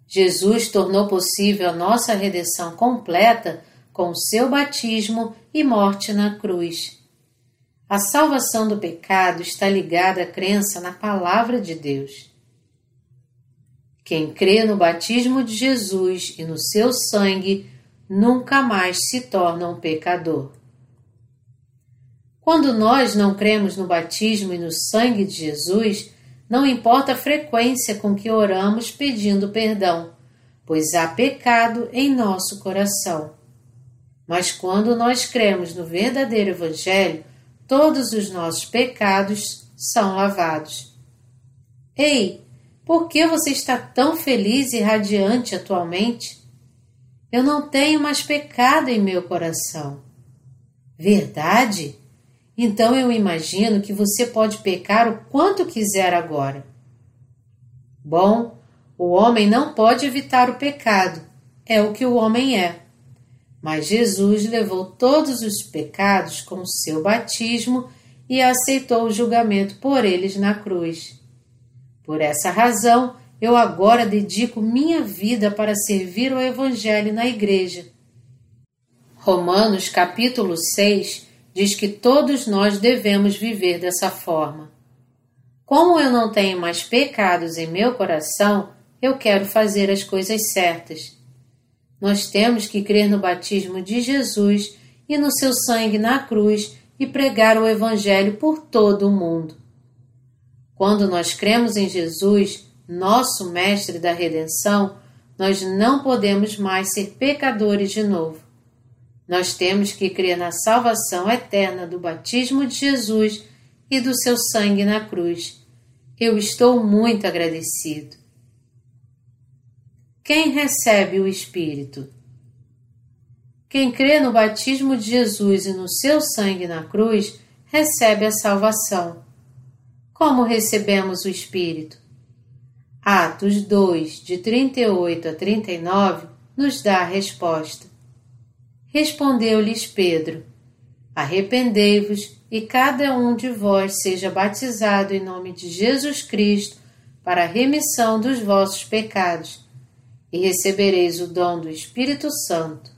[SPEAKER 1] Jesus tornou possível a nossa redenção completa com o seu batismo e morte na cruz. A salvação do pecado está ligada à crença na Palavra de Deus. Quem crê no batismo de Jesus e no seu sangue nunca mais se torna um pecador. Quando nós não cremos no batismo e no sangue de Jesus, não importa a frequência com que oramos pedindo perdão, pois há pecado em nosso coração. Mas quando nós cremos no verdadeiro Evangelho, todos os nossos pecados são lavados. Ei, por que você está tão feliz e radiante atualmente? Eu não tenho mais pecado em meu coração. Verdade? Então eu imagino que você pode pecar o quanto quiser agora. Bom, o homem não pode evitar o pecado, é o que o homem é. Mas Jesus levou todos os pecados com o seu batismo e aceitou o julgamento por eles na cruz. Por essa razão, eu agora dedico minha vida para servir o Evangelho na Igreja. Romanos capítulo 6 diz que todos nós devemos viver dessa forma. Como eu não tenho mais pecados em meu coração, eu quero fazer as coisas certas. Nós temos que crer no batismo de Jesus e no seu sangue na cruz e pregar o Evangelho por todo o mundo. Quando nós cremos em Jesus, nosso Mestre da redenção, nós não podemos mais ser pecadores de novo. Nós temos que crer na salvação eterna do batismo de Jesus e do seu sangue na cruz. Eu estou muito agradecido. Quem recebe o Espírito? Quem crê no batismo de Jesus e no seu sangue na cruz recebe a salvação. Como recebemos o Espírito? Atos 2, de 38 a 39, nos dá a resposta. Respondeu-lhes Pedro: Arrependei-vos e cada um de vós seja batizado em nome de Jesus Cristo para a remissão dos vossos pecados, e recebereis o dom do Espírito Santo.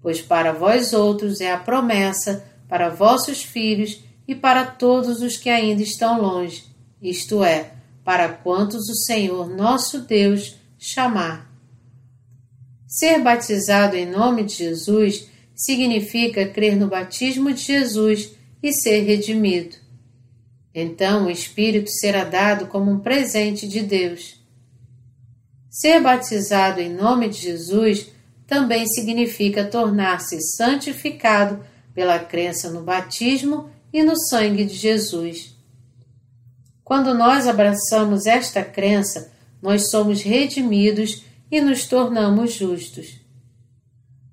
[SPEAKER 1] Pois para vós outros é a promessa, para vossos filhos e para todos os que ainda estão longe, isto é, para quantos o Senhor nosso Deus chamar. Ser batizado em nome de Jesus significa crer no batismo de Jesus e ser redimido. Então o Espírito será dado como um presente de Deus. Ser batizado em nome de Jesus também significa tornar-se santificado pela crença no batismo e no sangue de Jesus. Quando nós abraçamos esta crença, nós somos redimidos e nos tornamos justos.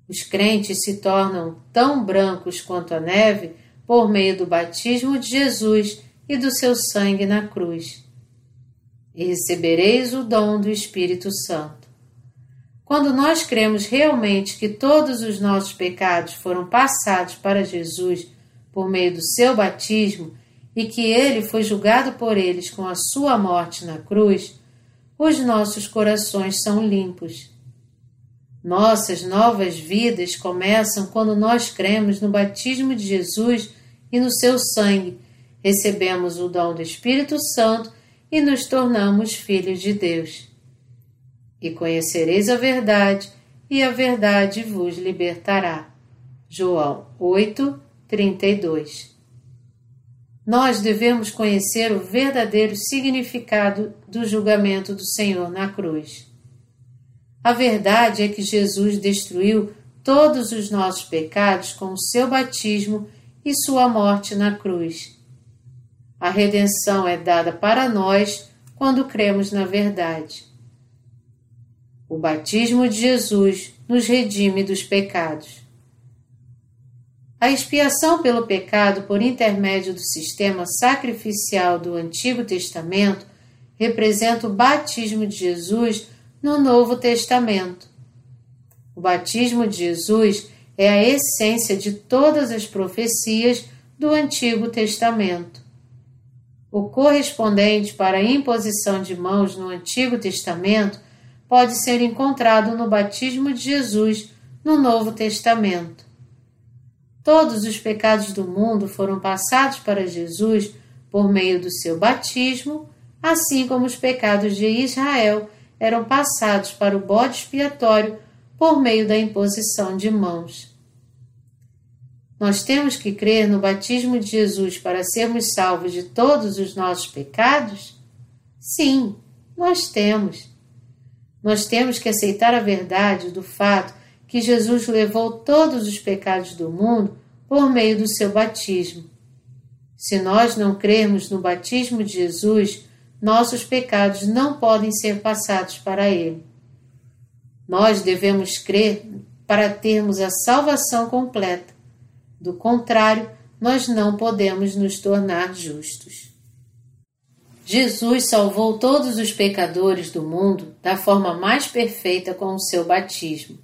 [SPEAKER 1] Os crentes se tornam tão brancos quanto a neve por meio do batismo de Jesus e do seu sangue na cruz. E recebereis o dom do Espírito Santo. Quando nós cremos realmente que todos os nossos pecados foram passados para Jesus por meio do seu batismo e que ele foi julgado por eles com a sua morte na cruz, os nossos corações são limpos. Nossas novas vidas começam quando nós cremos no batismo de Jesus e no seu sangue, recebemos o dom do Espírito Santo e nos tornamos filhos de Deus. E conhecereis a verdade, e a verdade vos libertará. João 8, 32 nós devemos conhecer o verdadeiro significado do julgamento do Senhor na cruz. A verdade é que Jesus destruiu todos os nossos pecados com o seu batismo e sua morte na cruz. A redenção é dada para nós quando cremos na verdade. O batismo de Jesus nos redime dos pecados. A expiação pelo pecado por intermédio do sistema sacrificial do Antigo Testamento representa o batismo de Jesus no Novo Testamento. O batismo de Jesus é a essência de todas as profecias do Antigo Testamento. O correspondente para a imposição de mãos no Antigo Testamento pode ser encontrado no batismo de Jesus no Novo Testamento. Todos os pecados do mundo foram passados para Jesus por meio do seu batismo, assim como os pecados de Israel eram passados para o bode expiatório por meio da imposição de mãos. Nós temos que crer no batismo de Jesus para sermos salvos de todos os nossos pecados? Sim, nós temos. Nós temos que aceitar a verdade do fato que Jesus levou todos os pecados do mundo por meio do seu batismo. Se nós não crermos no batismo de Jesus, nossos pecados não podem ser passados para Ele. Nós devemos crer para termos a salvação completa. Do contrário, nós não podemos nos tornar justos. Jesus salvou todos os pecadores do mundo da forma mais perfeita com o seu batismo.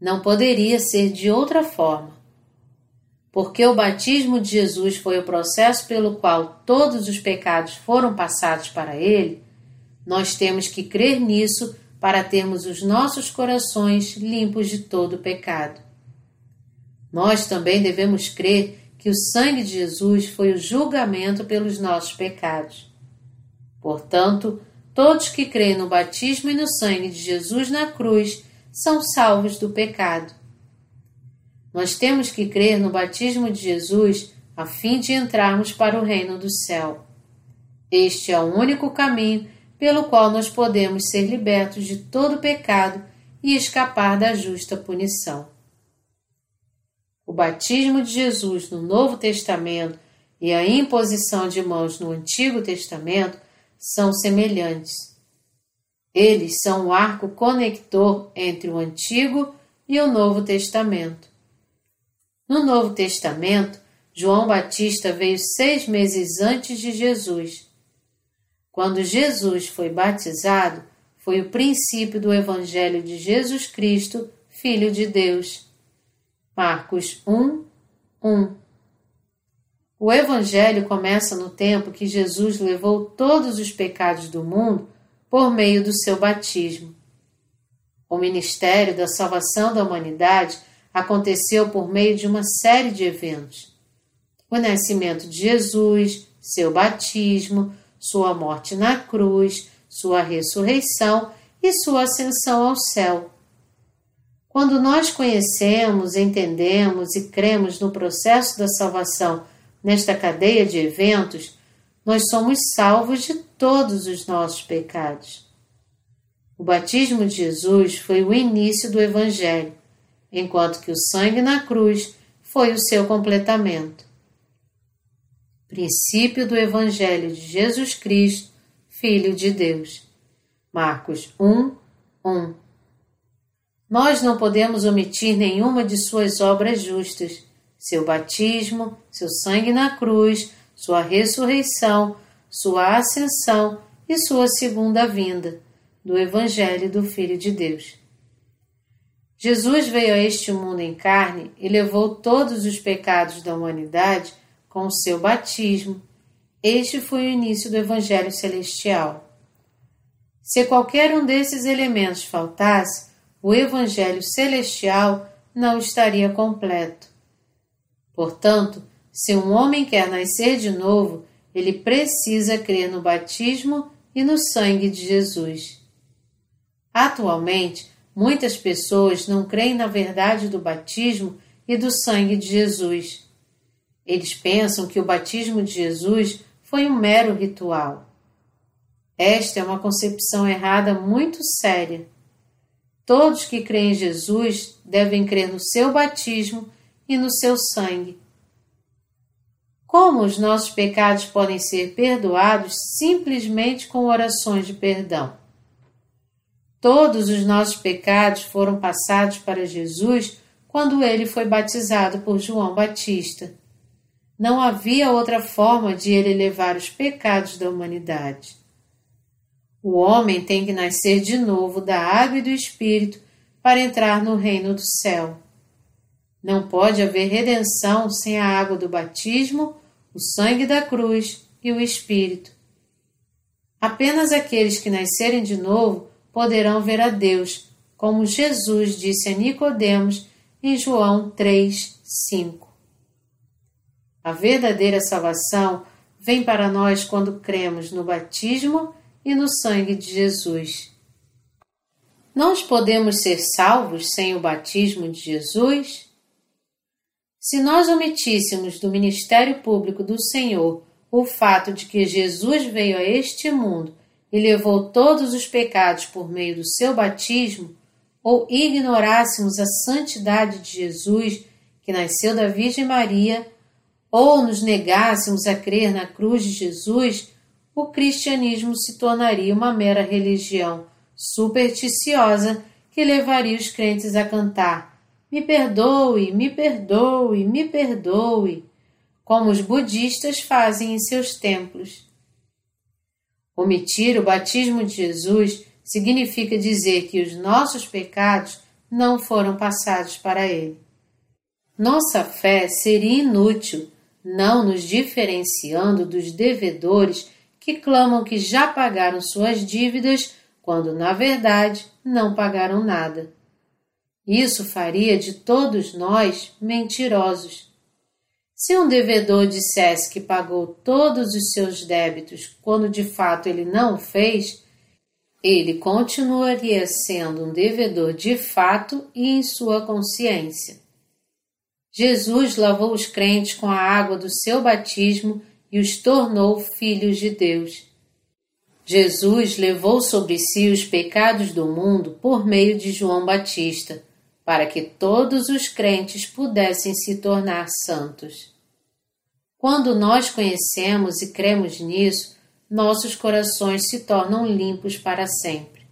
[SPEAKER 1] Não poderia ser de outra forma. Porque o batismo de Jesus foi o processo pelo qual todos os pecados foram passados para ele, nós temos que crer nisso para termos os nossos corações limpos de todo pecado. Nós também devemos crer que o sangue de Jesus foi o julgamento pelos nossos pecados. Portanto, todos que creem no batismo e no sangue de Jesus na cruz são salvos do pecado. Nós temos que crer no batismo de Jesus a fim de entrarmos para o reino do céu. Este é o único caminho pelo qual nós podemos ser libertos de todo pecado e escapar da justa punição. O batismo de Jesus no Novo Testamento e a imposição de mãos no Antigo Testamento são semelhantes. Eles são o arco conector entre o Antigo e o Novo Testamento. No Novo Testamento, João Batista veio seis meses antes de Jesus. Quando Jesus foi batizado, foi o princípio do Evangelho de Jesus Cristo, Filho de Deus. Marcos 1, 1 o Evangelho começa no tempo que Jesus levou todos os pecados do mundo por meio do seu batismo. O ministério da salvação da humanidade aconteceu por meio de uma série de eventos. O nascimento de Jesus, seu batismo, sua morte na cruz, sua ressurreição e sua ascensão ao céu. Quando nós conhecemos, entendemos e cremos no processo da salvação Nesta cadeia de eventos, nós somos salvos de todos os nossos pecados. O batismo de Jesus foi o início do Evangelho, enquanto que o sangue na cruz foi o seu completamento. Princípio do Evangelho de Jesus Cristo, Filho de Deus. Marcos 1, 1. Nós não podemos omitir nenhuma de suas obras justas seu batismo, seu sangue na cruz, sua ressurreição, sua ascensão e sua segunda vinda, do Evangelho do Filho de Deus. Jesus veio a este mundo em carne e levou todos os pecados da humanidade com o seu batismo. Este foi o início do Evangelho celestial. Se qualquer um desses elementos faltasse, o Evangelho celestial não estaria completo. Portanto, se um homem quer nascer de novo, ele precisa crer no batismo e no sangue de Jesus. Atualmente, muitas pessoas não creem na verdade do batismo e do sangue de Jesus. Eles pensam que o batismo de Jesus foi um mero ritual. Esta é uma concepção errada muito séria. Todos que creem em Jesus devem crer no seu batismo e no seu sangue. Como os nossos pecados podem ser perdoados simplesmente com orações de perdão? Todos os nossos pecados foram passados para Jesus quando ele foi batizado por João Batista. Não havia outra forma de ele levar os pecados da humanidade. O homem tem que nascer de novo da água e do Espírito para entrar no reino do céu. Não pode haver redenção sem a água do batismo, o sangue da cruz e o Espírito. Apenas aqueles que nascerem de novo poderão ver a Deus, como Jesus disse a Nicodemos em João 3, 5. A verdadeira salvação vem para nós quando cremos no batismo e no sangue de Jesus. Nós podemos ser salvos sem o batismo de Jesus? Se nós omitíssemos do ministério público do Senhor o fato de que Jesus veio a este mundo e levou todos os pecados por meio do seu batismo, ou ignorássemos a santidade de Jesus, que nasceu da Virgem Maria, ou nos negássemos a crer na cruz de Jesus, o cristianismo se tornaria uma mera religião supersticiosa que levaria os crentes a cantar me perdoe, me perdoe, me perdoe, como os budistas fazem em seus templos. Omitir o batismo de Jesus significa dizer que os nossos pecados não foram passados para ele. Nossa fé seria inútil, não nos diferenciando dos devedores que clamam que já pagaram suas dívidas, quando na verdade não pagaram nada. Isso faria de todos nós mentirosos. Se um devedor dissesse que pagou todos os seus débitos quando de fato ele não o fez, ele continuaria sendo um devedor de fato e em sua consciência. Jesus lavou os crentes com a água do seu batismo e os tornou filhos de Deus. Jesus levou sobre si os pecados do mundo por meio de João Batista, para que todos os crentes pudessem se tornar santos. Quando nós conhecemos e cremos nisso, nossos corações se tornam limpos para sempre.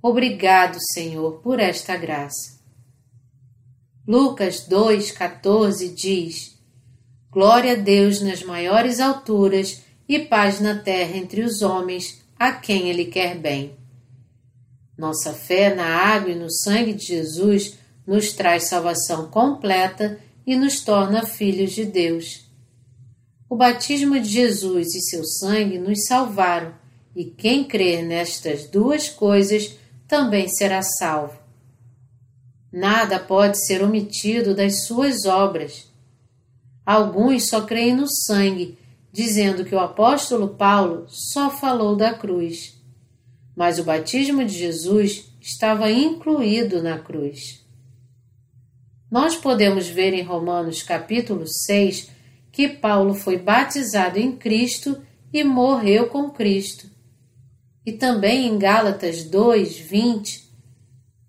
[SPEAKER 1] Obrigado, Senhor, por esta graça. Lucas 2,14 diz: Glória a Deus nas maiores alturas e paz na terra entre os homens, a quem Ele quer bem. Nossa fé na água e no sangue de Jesus nos traz salvação completa e nos torna filhos de Deus. O batismo de Jesus e seu sangue nos salvaram, e quem crer nestas duas coisas também será salvo. Nada pode ser omitido das suas obras. Alguns só creem no sangue, dizendo que o apóstolo Paulo só falou da cruz. Mas o batismo de Jesus estava incluído na cruz. Nós podemos ver em Romanos capítulo 6 que Paulo foi batizado em Cristo e morreu com Cristo. E também em Gálatas 2, 20,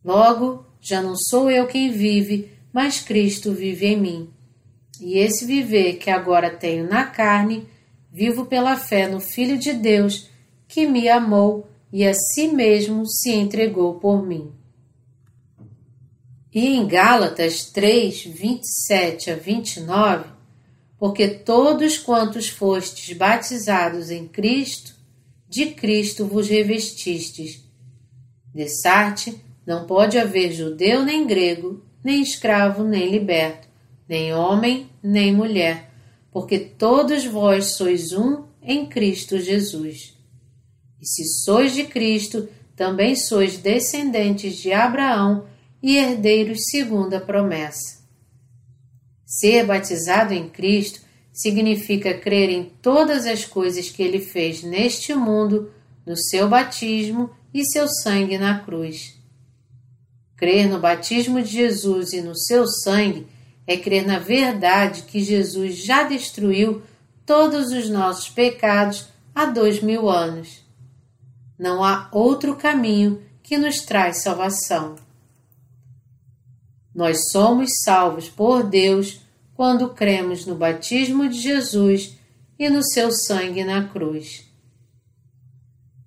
[SPEAKER 1] Logo, já não sou eu quem vive, mas Cristo vive em mim. E esse viver que agora tenho na carne, vivo pela fé no Filho de Deus, que me amou e a si mesmo se entregou por mim. E em Gálatas 3, 27 a 29, porque todos quantos fostes batizados em Cristo, de Cristo vos revestistes. De Sarte não pode haver judeu nem grego, nem escravo nem liberto, nem homem nem mulher, porque todos vós sois um em Cristo Jesus. E se sois de Cristo, também sois descendentes de Abraão e herdeiros segundo a promessa. Ser batizado em Cristo significa crer em todas as coisas que ele fez neste mundo, no seu batismo e seu sangue na cruz. Crer no batismo de Jesus e no seu sangue é crer na verdade que Jesus já destruiu todos os nossos pecados há dois mil anos. Não há outro caminho que nos traz salvação. Nós somos salvos por Deus quando cremos no batismo de Jesus e no seu sangue na cruz.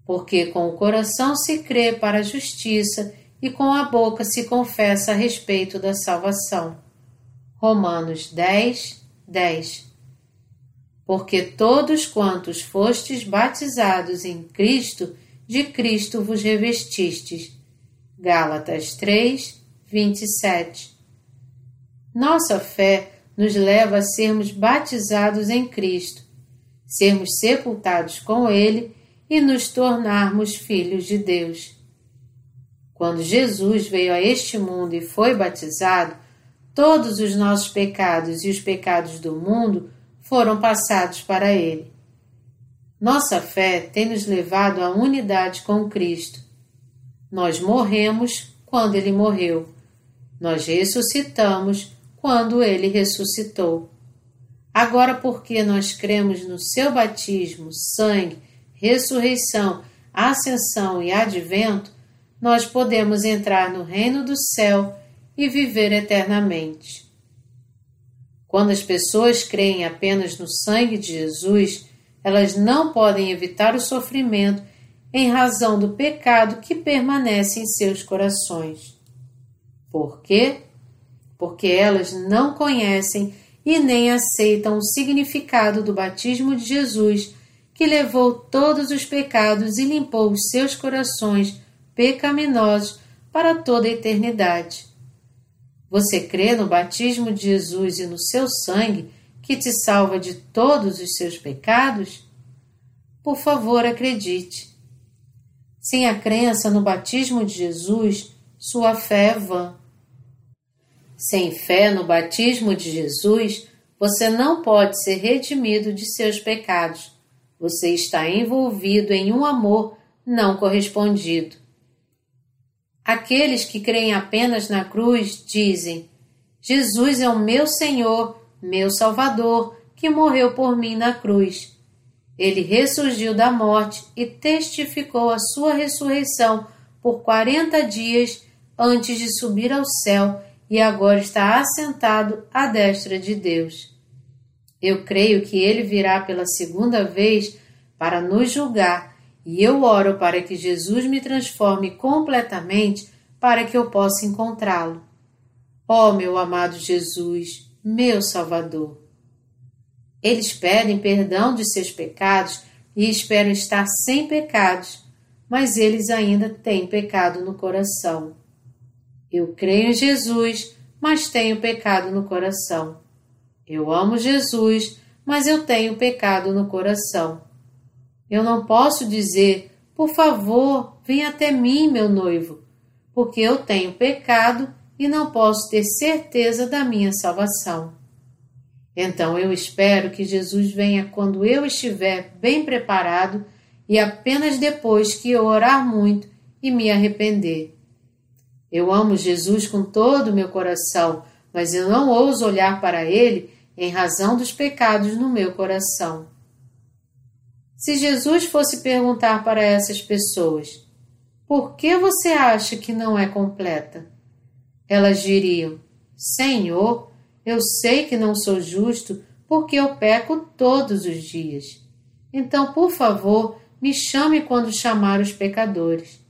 [SPEAKER 1] Porque com o coração se crê para a justiça e com a boca se confessa a respeito da salvação. Romanos 10, 10 Porque todos quantos fostes batizados em Cristo, de Cristo vos revestistes. Gálatas 3, 27. Nossa fé nos leva a sermos batizados em Cristo, sermos sepultados com Ele e nos tornarmos filhos de Deus. Quando Jesus veio a este mundo e foi batizado, todos os nossos pecados e os pecados do mundo foram passados para Ele. Nossa fé tem nos levado à unidade com Cristo. Nós morremos quando Ele morreu nós ressuscitamos quando ele ressuscitou. Agora, porque nós cremos no seu batismo, sangue, ressurreição, ascensão e advento, nós podemos entrar no reino do céu e viver eternamente. Quando as pessoas creem apenas no sangue de Jesus, elas não podem evitar o sofrimento em razão do pecado que permanece em seus corações. Por quê? Porque elas não conhecem e nem aceitam o significado do batismo de Jesus, que levou todos os pecados e limpou os seus corações pecaminosos para toda a eternidade. Você crê no batismo de Jesus e no seu sangue que te salva de todos os seus pecados? Por favor, acredite. Sem a crença no batismo de Jesus, sua fé é vã. Sem fé no batismo de Jesus, você não pode ser redimido de seus pecados. Você está envolvido em um amor não correspondido. Aqueles que creem apenas na cruz dizem: Jesus é o meu Senhor, meu Salvador, que morreu por mim na cruz. Ele ressurgiu da morte e testificou a sua ressurreição por quarenta dias antes de subir ao céu e agora está assentado à destra de Deus. Eu creio que ele virá pela segunda vez para nos julgar e eu oro para que Jesus me transforme completamente para que eu possa encontrá-lo. Ó oh, meu amado Jesus, meu Salvador. Eles pedem perdão de seus pecados e esperam estar sem pecados, mas eles ainda têm pecado no coração. Eu creio em Jesus, mas tenho pecado no coração. Eu amo Jesus, mas eu tenho pecado no coração. Eu não posso dizer, por favor, venha até mim, meu noivo, porque eu tenho pecado e não posso ter certeza da minha salvação. Então eu espero que Jesus venha quando eu estiver bem preparado e apenas depois que eu orar muito e me arrepender. Eu amo Jesus com todo o meu coração, mas eu não ouso olhar para ele em razão dos pecados no meu coração. Se Jesus fosse perguntar para essas pessoas: Por que você acha que não é completa? Elas diriam: Senhor, eu sei que não sou justo porque eu peco todos os dias. Então, por favor, me chame quando chamar os pecadores.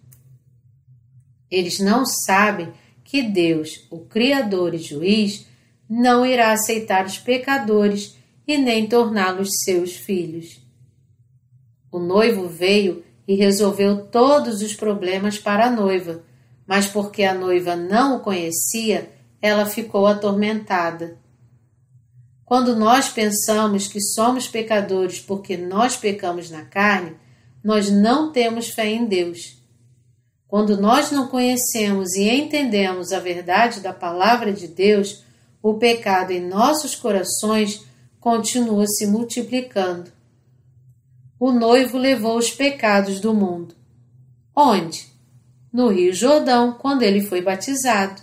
[SPEAKER 1] Eles não sabem que Deus, o Criador e Juiz, não irá aceitar os pecadores e nem torná-los seus filhos. O noivo veio e resolveu todos os problemas para a noiva, mas porque a noiva não o conhecia, ela ficou atormentada. Quando nós pensamos que somos pecadores porque nós pecamos na carne, nós não temos fé em Deus. Quando nós não conhecemos e entendemos a verdade da palavra de Deus, o pecado em nossos corações continua se multiplicando. O noivo levou os pecados do mundo. Onde? No Rio Jordão, quando ele foi batizado.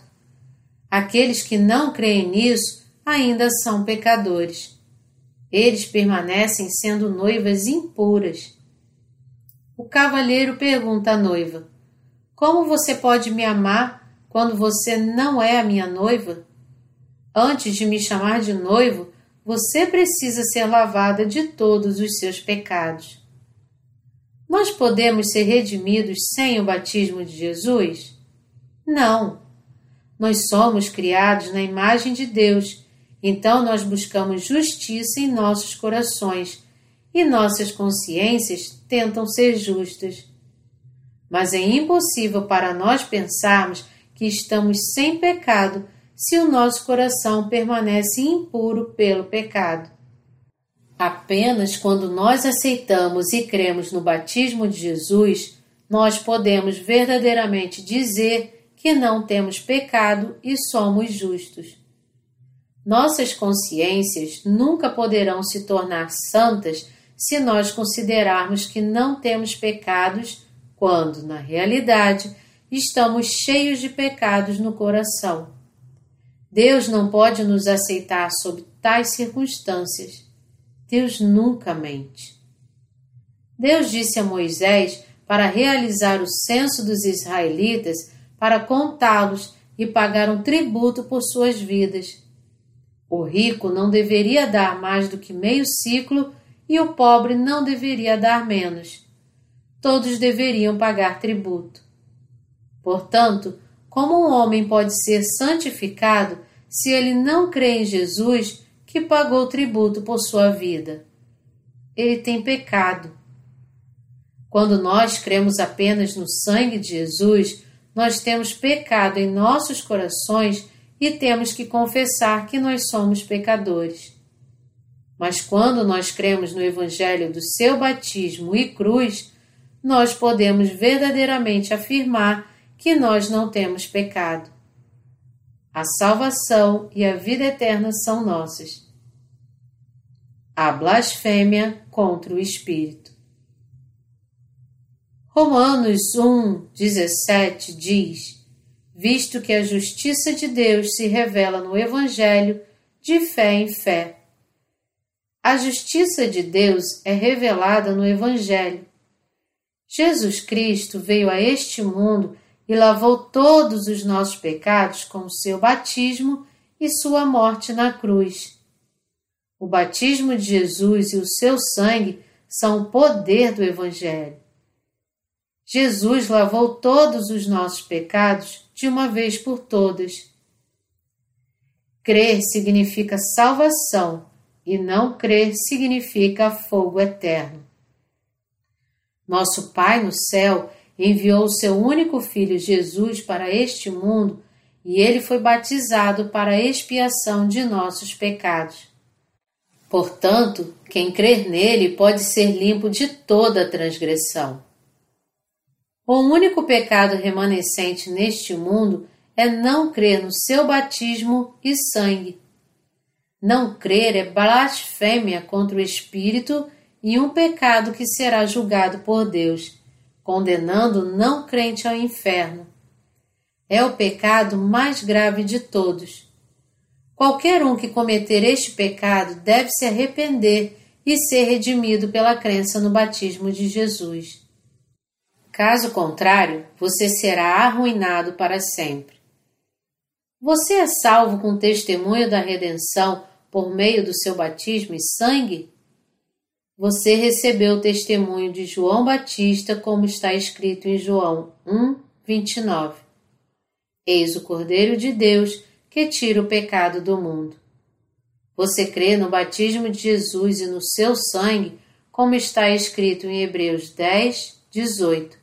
[SPEAKER 1] Aqueles que não creem nisso ainda são pecadores. Eles permanecem sendo noivas impuras. O cavalheiro pergunta à noiva: Como você pode me amar quando você não é a minha noiva? Antes de me chamar de noivo, você precisa ser lavada de todos os seus pecados. Nós podemos ser redimidos sem o batismo de Jesus? Não. Nós somos criados na imagem de Deus, então nós buscamos justiça em nossos corações e nossas consciências tentam ser justas. Mas é impossível para nós pensarmos que estamos sem pecado se o nosso coração permanece impuro pelo pecado. Apenas quando nós aceitamos e cremos no batismo de Jesus, nós podemos verdadeiramente dizer que não temos pecado e somos justos. Nossas consciências nunca poderão se tornar santas se nós considerarmos que não temos pecados, quando, na realidade, estamos cheios de pecados no coração. Deus não pode nos aceitar sob tais circunstâncias. Deus nunca mente. Deus disse a Moisés para realizar o censo dos israelitas para contá-los e pagar um tributo por suas vidas. O rico não deveria dar mais do que meio ciclo e o pobre não deveria dar menos. Todos deveriam pagar tributo. Portanto, como um homem pode ser santificado se ele não crê em Jesus que pagou tributo por sua vida? Ele tem pecado. Quando nós cremos apenas no sangue de Jesus, nós temos pecado em nossos corações e temos que confessar que nós somos pecadores. Mas quando nós cremos no Evangelho do seu batismo e cruz, nós podemos verdadeiramente afirmar que nós não temos pecado. A salvação e a vida eterna são nossas. A blasfêmia contra o Espírito. Romanos 1, 17 diz: Visto que a justiça de Deus se revela no Evangelho, de fé em fé. A justiça de Deus é revelada no Evangelho. Jesus Cristo veio a este mundo e lavou todos os nossos pecados com o seu batismo e sua morte na cruz. O batismo de Jesus e o seu sangue são o poder do Evangelho. Jesus lavou todos os nossos pecados de uma vez por todas. Crer significa salvação e não crer significa fogo eterno. Nosso Pai no céu enviou o seu único filho Jesus para este mundo e ele foi batizado para a expiação de nossos pecados. Portanto, quem crer nele pode ser limpo de toda transgressão. O único pecado remanescente neste mundo é não crer no seu batismo e sangue. Não crer é blasfêmia contra o Espírito e um pecado que será julgado por Deus, condenando o não crente ao inferno. É o pecado mais grave de todos. Qualquer um que cometer este pecado deve se arrepender e ser redimido pela crença no batismo de Jesus. Caso contrário, você será arruinado para sempre. Você é salvo com testemunho da redenção por meio do seu batismo e sangue? Você recebeu o testemunho de João Batista, como está escrito em João 1, 29. Eis o Cordeiro de Deus que tira o pecado do mundo. Você crê no batismo de Jesus e no seu sangue, como está escrito em Hebreus 10, 18.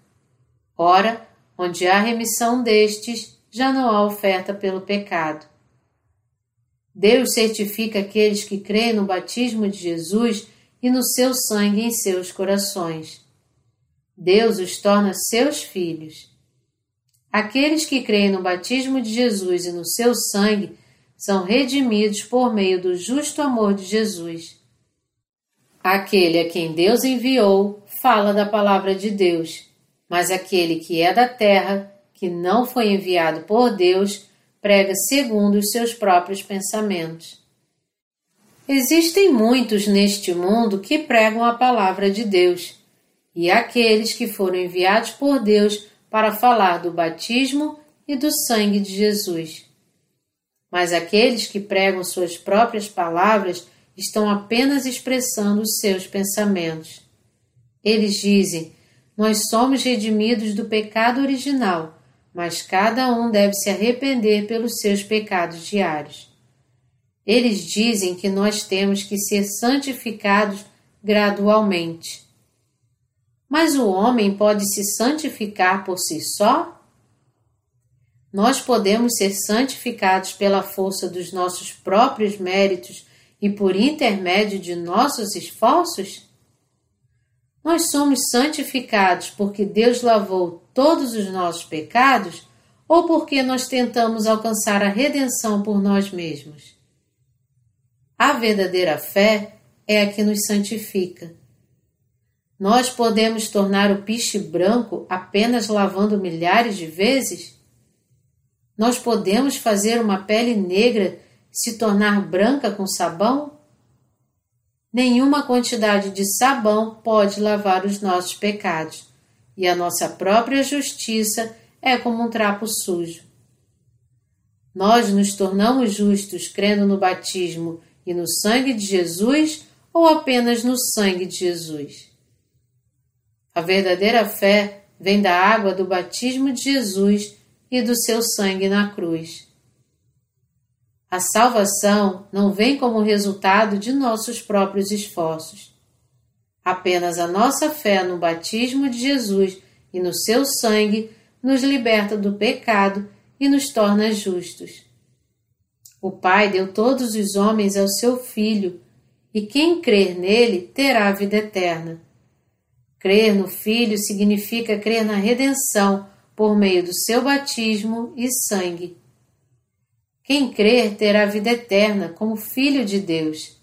[SPEAKER 1] Ora, onde há remissão destes, já não há oferta pelo pecado. Deus certifica aqueles que creem no batismo de Jesus e no seu sangue em seus corações. Deus os torna seus filhos. Aqueles que creem no batismo de Jesus e no seu sangue são redimidos por meio do justo amor de Jesus. Aquele a quem Deus enviou fala da palavra de Deus mas aquele que é da terra, que não foi enviado por Deus, prega segundo os seus próprios pensamentos. Existem muitos neste mundo que pregam a palavra de Deus, e aqueles que foram enviados por Deus para falar do batismo e do sangue de Jesus. Mas aqueles que pregam suas próprias palavras estão apenas expressando os seus pensamentos. Eles dizem: nós somos redimidos do pecado original, mas cada um deve se arrepender pelos seus pecados diários. Eles dizem que nós temos que ser santificados gradualmente. Mas o homem pode se santificar por si só? Nós podemos ser santificados pela força dos nossos próprios méritos e por intermédio de nossos esforços? Nós somos santificados porque Deus lavou todos os nossos pecados ou porque nós tentamos alcançar a redenção por nós mesmos? A verdadeira fé é a que nos santifica. Nós podemos tornar o piche branco apenas lavando milhares de vezes? Nós podemos fazer uma pele negra se tornar branca com sabão? nenhuma quantidade de sabão pode lavar os nossos pecados, e a nossa própria justiça é como um trapo sujo. Nós nos tornamos justos crendo no batismo e no sangue de Jesus ou apenas no sangue de Jesus? A verdadeira fé vem da água do batismo de Jesus e do seu sangue na cruz. A salvação não vem como resultado de nossos próprios esforços. Apenas a nossa fé no batismo de Jesus e no seu sangue nos liberta do pecado e nos torna justos. O Pai deu todos os homens ao seu Filho, e quem crer nele terá a vida eterna. Crer no Filho significa crer na redenção por meio do seu batismo e sangue. Quem crer terá vida eterna como Filho de Deus.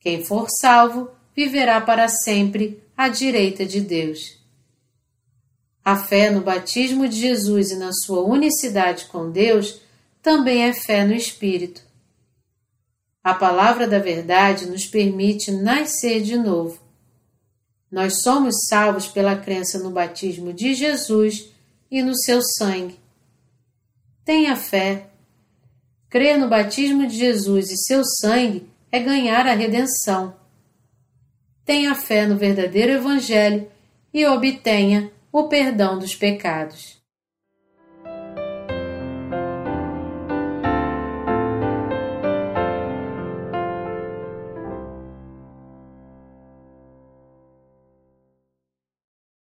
[SPEAKER 1] Quem for salvo viverá para sempre à direita de Deus. A fé no batismo de Jesus e na sua unicidade com Deus também é fé no Espírito. A palavra da verdade nos permite nascer de novo. Nós somos salvos pela crença no batismo de Jesus e no seu sangue. Tenha fé. Crer no batismo de Jesus e seu sangue é ganhar a redenção. Tenha fé no verdadeiro Evangelho e obtenha o perdão dos pecados.